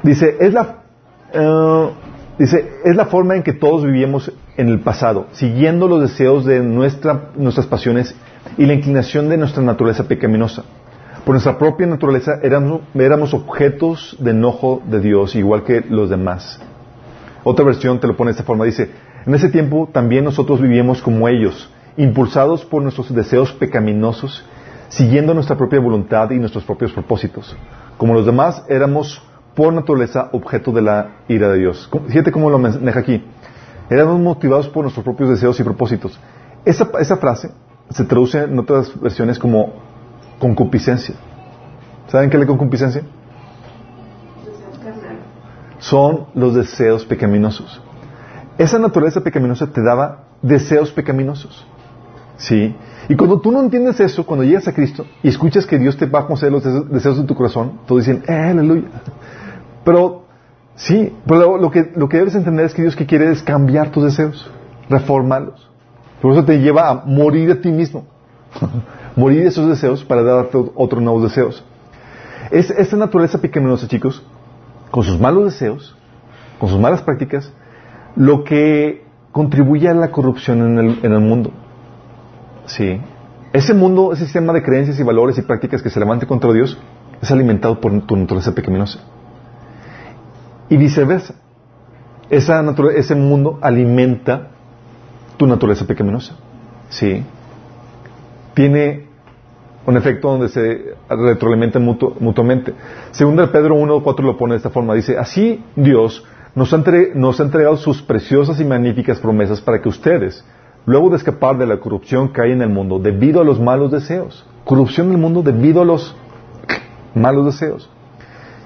dice, es la, uh, dice, es la forma en que todos vivíamos en el pasado, siguiendo los deseos de nuestra, nuestras pasiones y la inclinación de nuestra naturaleza pecaminosa. Por nuestra propia naturaleza éramos, éramos objetos de enojo de Dios, igual que los demás. Otra versión te lo pone de esta forma, dice, en ese tiempo también nosotros vivíamos como ellos, impulsados por nuestros deseos pecaminosos, siguiendo nuestra propia voluntad y nuestros propios propósitos. Como los demás, éramos por naturaleza objeto de la ira de Dios. Fíjate cómo lo maneja aquí. Éramos motivados por nuestros propios deseos y propósitos. Esa, esa frase se traduce en otras versiones como concupiscencia. ¿Saben qué es la concupiscencia? Son los deseos pecaminosos. Esa naturaleza pecaminosa te daba deseos pecaminosos. ¿Sí? Y cuando tú no entiendes eso, cuando llegas a Cristo y escuchas que Dios te va a conceder los deseos de tu corazón, todos dicen, eh, aleluya. Pero, sí, pero lo, que, lo que debes entender es que Dios que quiere es cambiar tus deseos, reformarlos. Por eso te lleva a morir a ti mismo. [laughs] morir de esos deseos para darte otros nuevos deseos. Es, esta naturaleza pecaminosa, chicos, con sus malos deseos, con sus malas prácticas, lo que contribuye a la corrupción en el, en el mundo. Sí. Ese mundo, ese sistema de creencias y valores y prácticas que se levante contra Dios, es alimentado por tu naturaleza pecaminosa. Y viceversa. Esa ese mundo alimenta tu naturaleza pecaminosa. Sí. Tiene un efecto donde se retroalimentan mutuamente. Según Pedro 1.4 lo pone de esta forma. Dice, así Dios nos ha, nos ha entregado sus preciosas y magníficas promesas para que ustedes, luego de escapar de la corrupción que hay en el mundo debido a los malos deseos, corrupción en el mundo debido a los malos deseos,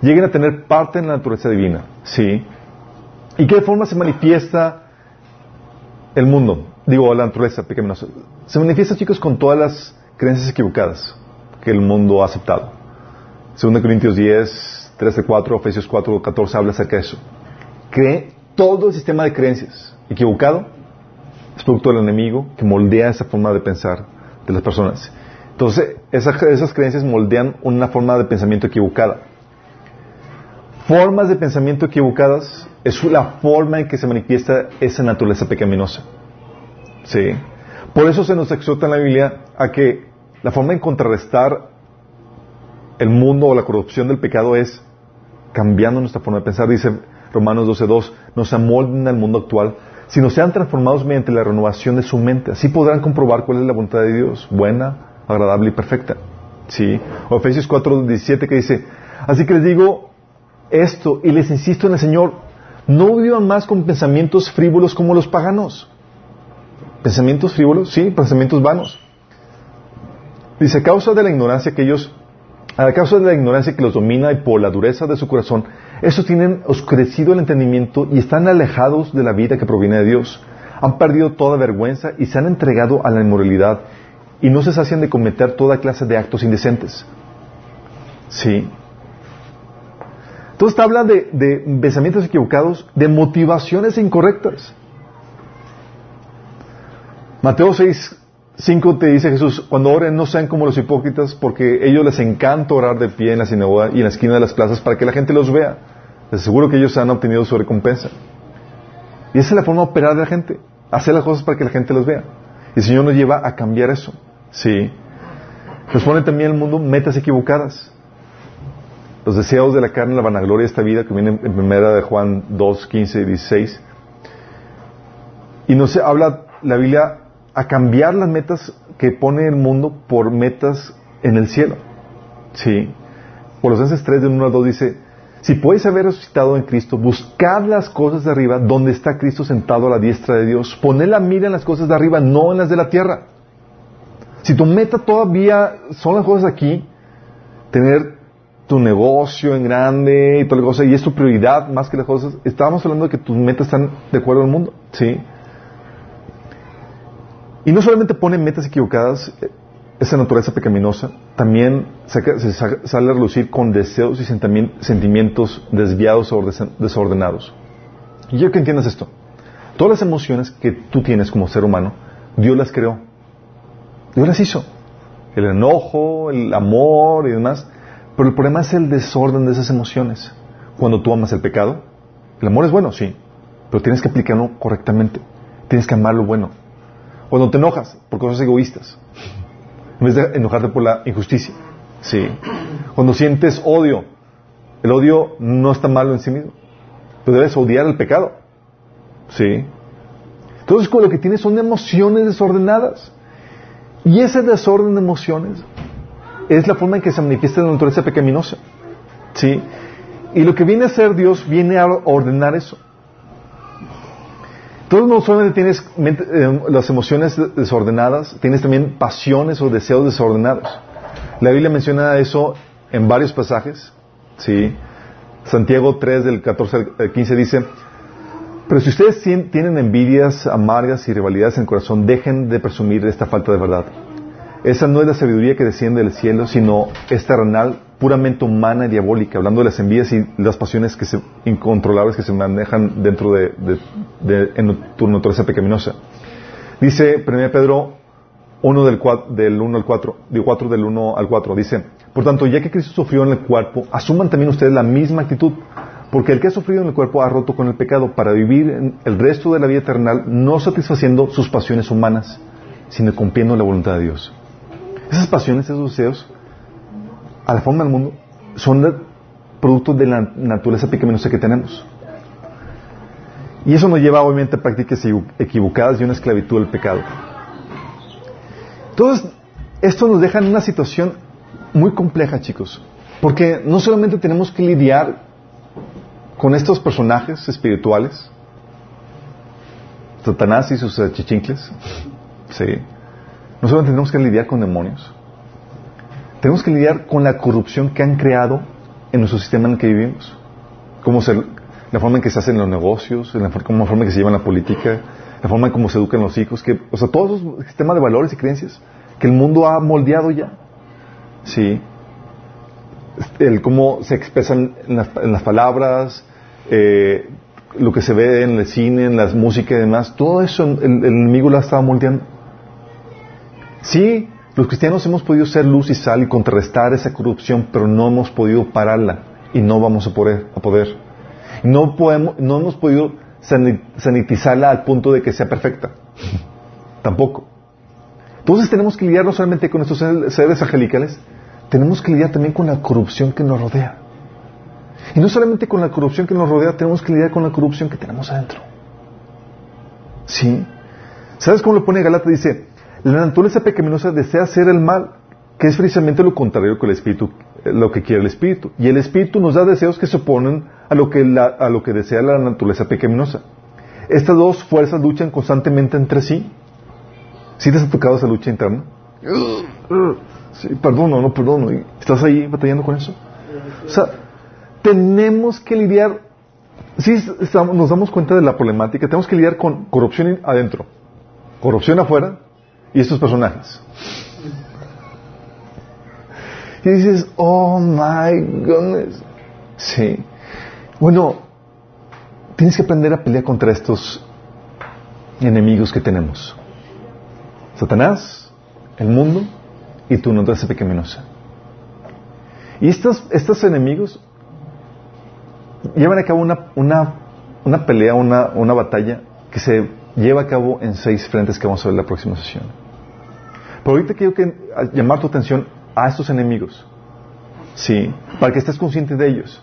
lleguen a tener parte en la naturaleza divina. ¿Sí? ¿Y qué forma se manifiesta el mundo? Digo, la naturaleza pecaminosa. Se manifiesta, chicos, con todas las creencias equivocadas que el mundo ha aceptado. 2 Corintios 10, 13, 4, Efesios 4, 14 habla acerca de eso. Cree todo el sistema de creencias equivocado es producto del enemigo que moldea esa forma de pensar de las personas. Entonces, esas, esas creencias moldean una forma de pensamiento equivocada. Formas de pensamiento equivocadas es la forma en que se manifiesta esa naturaleza pecaminosa. ¿Sí? Por eso se nos exhorta en la Biblia a que la forma de contrarrestar el mundo o la corrupción del pecado es cambiando nuestra forma de pensar. Dice Romanos 12.2, nos amolden al mundo actual, sino sean transformados mediante la renovación de su mente. Así podrán comprobar cuál es la voluntad de Dios, buena, agradable y perfecta. ¿Sí? O Efesios 4.17 que dice, así que les digo, esto y les insisto en el Señor, no vivan más con pensamientos frívolos como los paganos. ¿Pensamientos frívolos? Sí, pensamientos vanos. Dice, a causa de la ignorancia que ellos, a causa de la ignorancia que los domina y por la dureza de su corazón, estos tienen oscurecido el entendimiento y están alejados de la vida que proviene de Dios. Han perdido toda vergüenza y se han entregado a la inmoralidad y no se sacian de cometer toda clase de actos indecentes. Sí, entonces te habla de, pensamientos equivocados, de motivaciones incorrectas. Mateo 6, 5 te dice Jesús, cuando oren no sean como los hipócritas, porque ellos les encanta orar de pie en la sinagoga y en la esquina de las plazas para que la gente los vea. Les aseguro que ellos han obtenido su recompensa. Y esa es la forma de operar de la gente, hacer las cosas para que la gente los vea. Y el Señor nos lleva a cambiar eso. Sí. Nos pone también el mundo metas equivocadas. Los deseos de la carne, la vanagloria de esta vida, que viene en primera de Juan 2, 15 y 16. Y nos habla la Biblia a cambiar las metas que pone el mundo por metas en el cielo. Sí. Por los 3 de 1 al 2 dice, si puedes haber resucitado en Cristo, buscad las cosas de arriba donde está Cristo sentado a la diestra de Dios. Poned la mira en las cosas de arriba, no en las de la tierra. Si tu meta todavía son las cosas aquí, tener tu negocio en grande y toda la cosa, y es tu prioridad más que las cosas, estábamos hablando de que tus metas están de acuerdo al mundo, ¿sí? Y no solamente pone metas equivocadas, eh, esa naturaleza pecaminosa, también se sale a relucir con deseos y sentimientos desviados o desordenados. Y yo que entiendas esto. Todas las emociones que tú tienes como ser humano, Dios las creó. Dios las hizo. El enojo, el amor y demás. Pero el problema es el desorden de esas emociones. Cuando tú amas el pecado, el amor es bueno, sí, pero tienes que aplicarlo correctamente. Tienes que amar lo bueno. Cuando te enojas por cosas egoístas, en vez de enojarte por la injusticia. Sí. Cuando sientes odio, el odio no está malo en sí mismo. Pero debes odiar el pecado. Sí. Entonces, lo que tienes son emociones desordenadas. Y ese desorden de emociones es la forma en que se manifiesta la naturaleza pecaminosa. ¿Sí? Y lo que viene a hacer Dios viene a ordenar eso. Tú no solamente tienes eh, las emociones desordenadas, tienes también pasiones o deseos desordenados. La Biblia menciona eso en varios pasajes. ¿sí? Santiago 3 del 14 al 15 dice, pero si ustedes tienen envidias amargas y rivalidades en el corazón, dejen de presumir de esta falta de verdad. Esa no es la sabiduría que desciende del cielo, sino es terrenal, puramente humana y diabólica, hablando de las envidias y las pasiones que se, incontrolables que se manejan dentro de, en tu naturaleza pecaminosa. Dice 1 Pedro 1 del, del 1 al 4, del 4 del 1 al 4, dice, por tanto, ya que Cristo sufrió en el cuerpo, asuman también ustedes la misma actitud, porque el que ha sufrido en el cuerpo ha roto con el pecado para vivir el resto de la vida eterna no satisfaciendo sus pasiones humanas, sino cumpliendo la voluntad de Dios. Esas pasiones, esos deseos, a la forma del mundo, son producto de la naturaleza pecaminosa que tenemos. Y eso nos lleva obviamente a prácticas equivocadas y una esclavitud del pecado. Entonces, esto nos deja en una situación muy compleja, chicos. Porque no solamente tenemos que lidiar con estos personajes espirituales, Satanás y sus chichincles, [laughs] sí, no solamente tenemos que lidiar con demonios, tenemos que lidiar con la corrupción que han creado en nuestro sistema en el que vivimos. Como la forma en que se hacen los negocios, la forma, en que se lleva la política, la forma en cómo se educan los hijos, que, o sea, todos esos sistemas de valores y creencias que el mundo ha moldeado ya. Sí. El cómo se expresan en las, palabras, eh, lo que se ve en el cine, en la música y demás, todo eso el, el enemigo lo ha estado moldeando. Sí, los cristianos hemos podido ser luz y sal y contrarrestar esa corrupción, pero no hemos podido pararla y no vamos a poder. A poder. No, podemos, no hemos podido sanitizarla al punto de que sea perfecta. [laughs] Tampoco. Entonces tenemos que lidiar no solamente con estos seres angelicales, tenemos que lidiar también con la corrupción que nos rodea. Y no solamente con la corrupción que nos rodea, tenemos que lidiar con la corrupción que tenemos adentro. ¿Sí? ¿Sabes cómo lo pone Galata? Dice, la naturaleza pecaminosa desea hacer el mal, que es precisamente lo contrario que el espíritu, eh, lo que quiere el espíritu. Y el espíritu nos da deseos que se oponen a lo que, a lo que desea la naturaleza pecaminosa. Estas dos fuerzas luchan constantemente entre sí. ¿Sí te has tocado esa lucha interna? [coughs] Sí, perdono, no perdono. ¿Estás ahí batallando con eso? O sea, tenemos que lidiar, sí nos damos cuenta de la problemática, tenemos que lidiar con corrupción adentro, corrupción afuera y estos personajes. Y dices, oh my goodness. Sí. Bueno, tienes que aprender a pelear contra estos enemigos que tenemos. Satanás, el mundo y tu naturaleza pecaminosa. Y estos, estos enemigos llevan a cabo una, una, una pelea, una, una batalla que se lleva a cabo en seis frentes que vamos a ver en la próxima sesión. Pero ahorita quiero que, llamar tu atención a estos enemigos. Sí, para que estés consciente de ellos.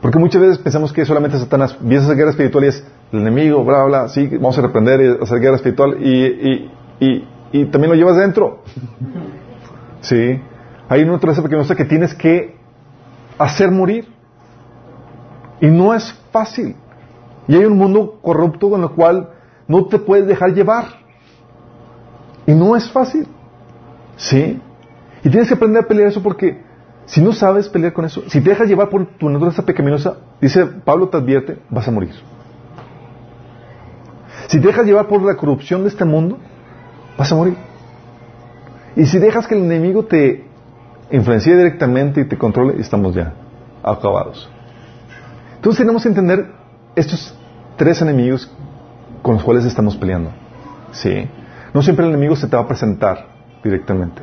Porque muchas veces pensamos que solamente Satanás viene a hacer guerra espiritual y es el enemigo, bla, bla, sí, vamos a reprender y hacer guerra espiritual y, y, y, también lo llevas dentro. [laughs] Sí, hay una naturaleza pequeñosa que tienes que hacer morir. Y no es fácil. Y hay un mundo corrupto con el cual no te puedes dejar llevar. Y no es fácil. ¿Sí? Y tienes que aprender a pelear eso porque si no sabes pelear con eso, si te dejas llevar por tu naturaleza pecaminosa, dice Pablo te advierte, vas a morir. Si te dejas llevar por la corrupción de este mundo, vas a morir. Y si dejas que el enemigo te influencie directamente y te controle, estamos ya acabados. Entonces tenemos que entender estos tres enemigos con los cuales estamos peleando. Sí. No siempre el enemigo se te va a presentar directamente,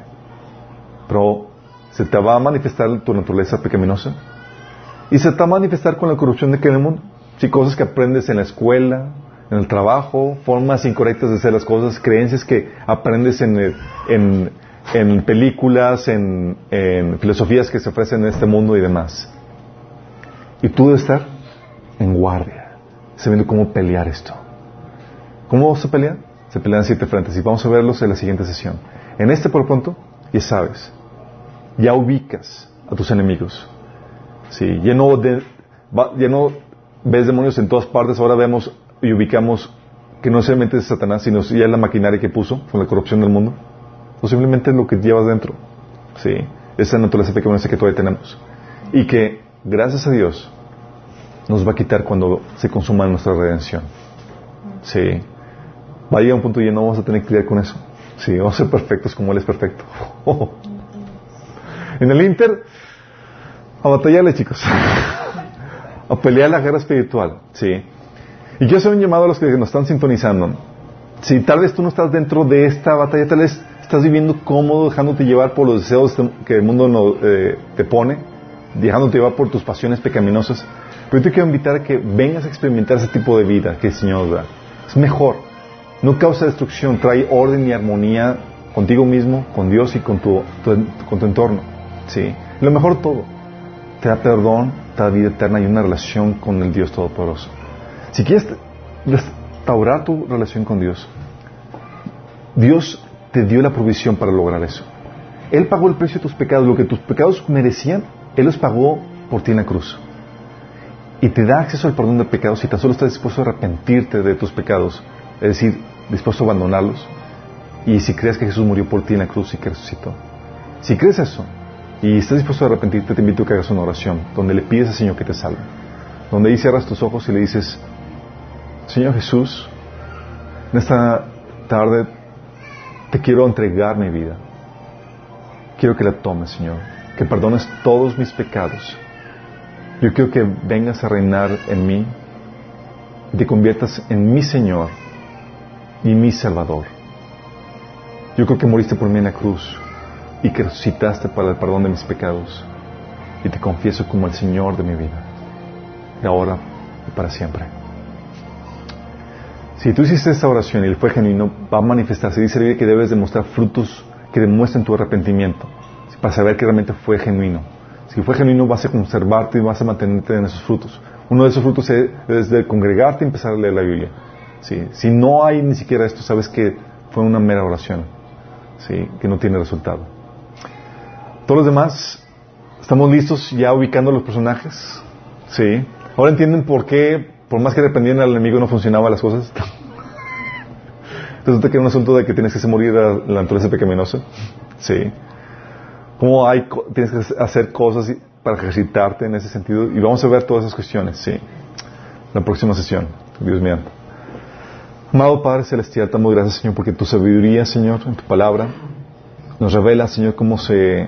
pero se te va a manifestar tu naturaleza pecaminosa y se te va a manifestar con la corrupción de que mundo. Sí, cosas que aprendes en la escuela, en el trabajo, formas incorrectas de hacer las cosas, creencias que aprendes en, en, películas, en, en, filosofías que se ofrecen en este mundo y demás. Y tú debes estar en guardia, sabiendo cómo pelear esto. ¿Cómo se pelea? Se pelean siete frentes y vamos a verlos en la siguiente sesión. En este, por pronto, ya sabes, ya ubicas a tus enemigos. Sí, ya no, ya no ves demonios en todas partes, ahora vemos y ubicamos que no solamente es Satanás, sino ya es la maquinaria que puso con la corrupción del mundo, o simplemente lo que llevas dentro. Sí, esa naturaleza pecaminosa que todavía tenemos. Y que, gracias a Dios, nos va a quitar cuando se consuma nuestra redención. Sí. Va a llegar un punto y no vamos a tener que lidiar con eso. Sí, vamos a ser perfectos como Él es perfecto. [laughs] En el Inter, a batallarle, chicos. [laughs] a pelear la guerra espiritual. Sí. Y yo soy un llamado a los que nos están sintonizando. Si tal vez tú no estás dentro de esta batalla, tal vez estás viviendo cómodo, dejándote llevar por los deseos que el mundo eh, te pone, dejándote llevar por tus pasiones pecaminosas. Pero yo te quiero invitar a que vengas a experimentar ese tipo de vida que el Señor da. Es mejor. No causa destrucción, trae orden y armonía contigo mismo, con Dios y con tu, con tu entorno. ¿Sí? Lo mejor todo, te da perdón, te da vida eterna y una relación con el Dios Todopoderoso. Si quieres restaurar tu relación con Dios, Dios te dio la provisión para lograr eso. Él pagó el precio de tus pecados, lo que tus pecados merecían, Él los pagó por ti en la cruz. Y te da acceso al perdón de pecados si tan solo estás dispuesto a arrepentirte de tus pecados, es decir, dispuesto a abandonarlos. Y si crees que Jesús murió por ti en la cruz y que resucitó. Si crees eso, y estás dispuesto a arrepentirte, te invito a que hagas una oración donde le pides al Señor que te salve. Donde ahí cierras tus ojos y le dices, Señor Jesús, en esta tarde te quiero entregar mi vida. Quiero que la tomes, Señor, que perdones todos mis pecados. Yo quiero que vengas a reinar en mí y te conviertas en mi Señor y mi Salvador. Yo creo que moriste por mí en la cruz y que resucitaste para el perdón de mis pecados. Y te confieso como el Señor de mi vida, de ahora y para siempre. Si tú hiciste esta oración y fue genuino, va a manifestarse. Dice la que debes demostrar frutos que demuestren tu arrepentimiento, para saber que realmente fue genuino. Si fue genuino, vas a conservarte y vas a mantenerte en esos frutos. Uno de esos frutos es de congregarte y empezar a leer la Biblia. Si no hay ni siquiera esto, sabes que fue una mera oración, ¿sí? que no tiene resultado. Todos los demás, ¿estamos listos ya ubicando los personajes? Sí. Ahora entienden por qué, por más que dependían del enemigo, no funcionaban las cosas. [laughs] Resulta que era un asunto de que tienes que morir a la naturaleza pecaminosa. Sí. ¿Cómo hay, tienes que hacer cosas para ejercitarte en ese sentido? Y vamos a ver todas esas cuestiones, sí. La próxima sesión, Dios mío. Amado Padre Celestial, te damos gracias, Señor, porque tu sabiduría, Señor, en tu palabra, nos revela, Señor, cómo se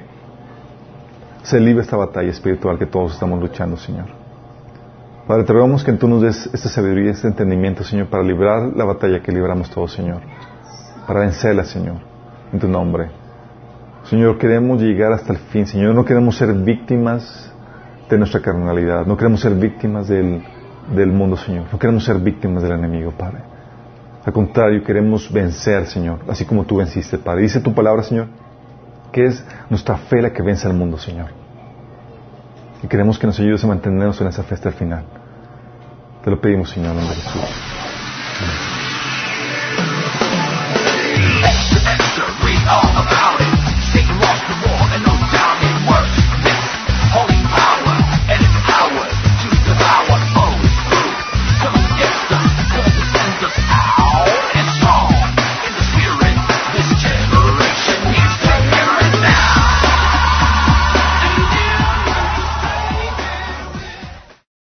se libre esta batalla espiritual que todos estamos luchando, Señor. Padre, te rogamos que tú nos des esta sabiduría, este entendimiento, Señor, para librar la batalla que libramos todos, Señor. Para vencerla, Señor, en tu nombre. Señor, queremos llegar hasta el fin, Señor. No queremos ser víctimas de nuestra carnalidad. No queremos ser víctimas del, del mundo, Señor. No queremos ser víctimas del enemigo, Padre. Al contrario, queremos vencer, Señor, así como tú venciste, Padre. Dice tu palabra, Señor, que es nuestra fe la que vence al mundo, Señor. Y queremos que nos ayudes a mantenernos en esa fe hasta el final. Te lo pedimos, Señor, en nombre de Jesús.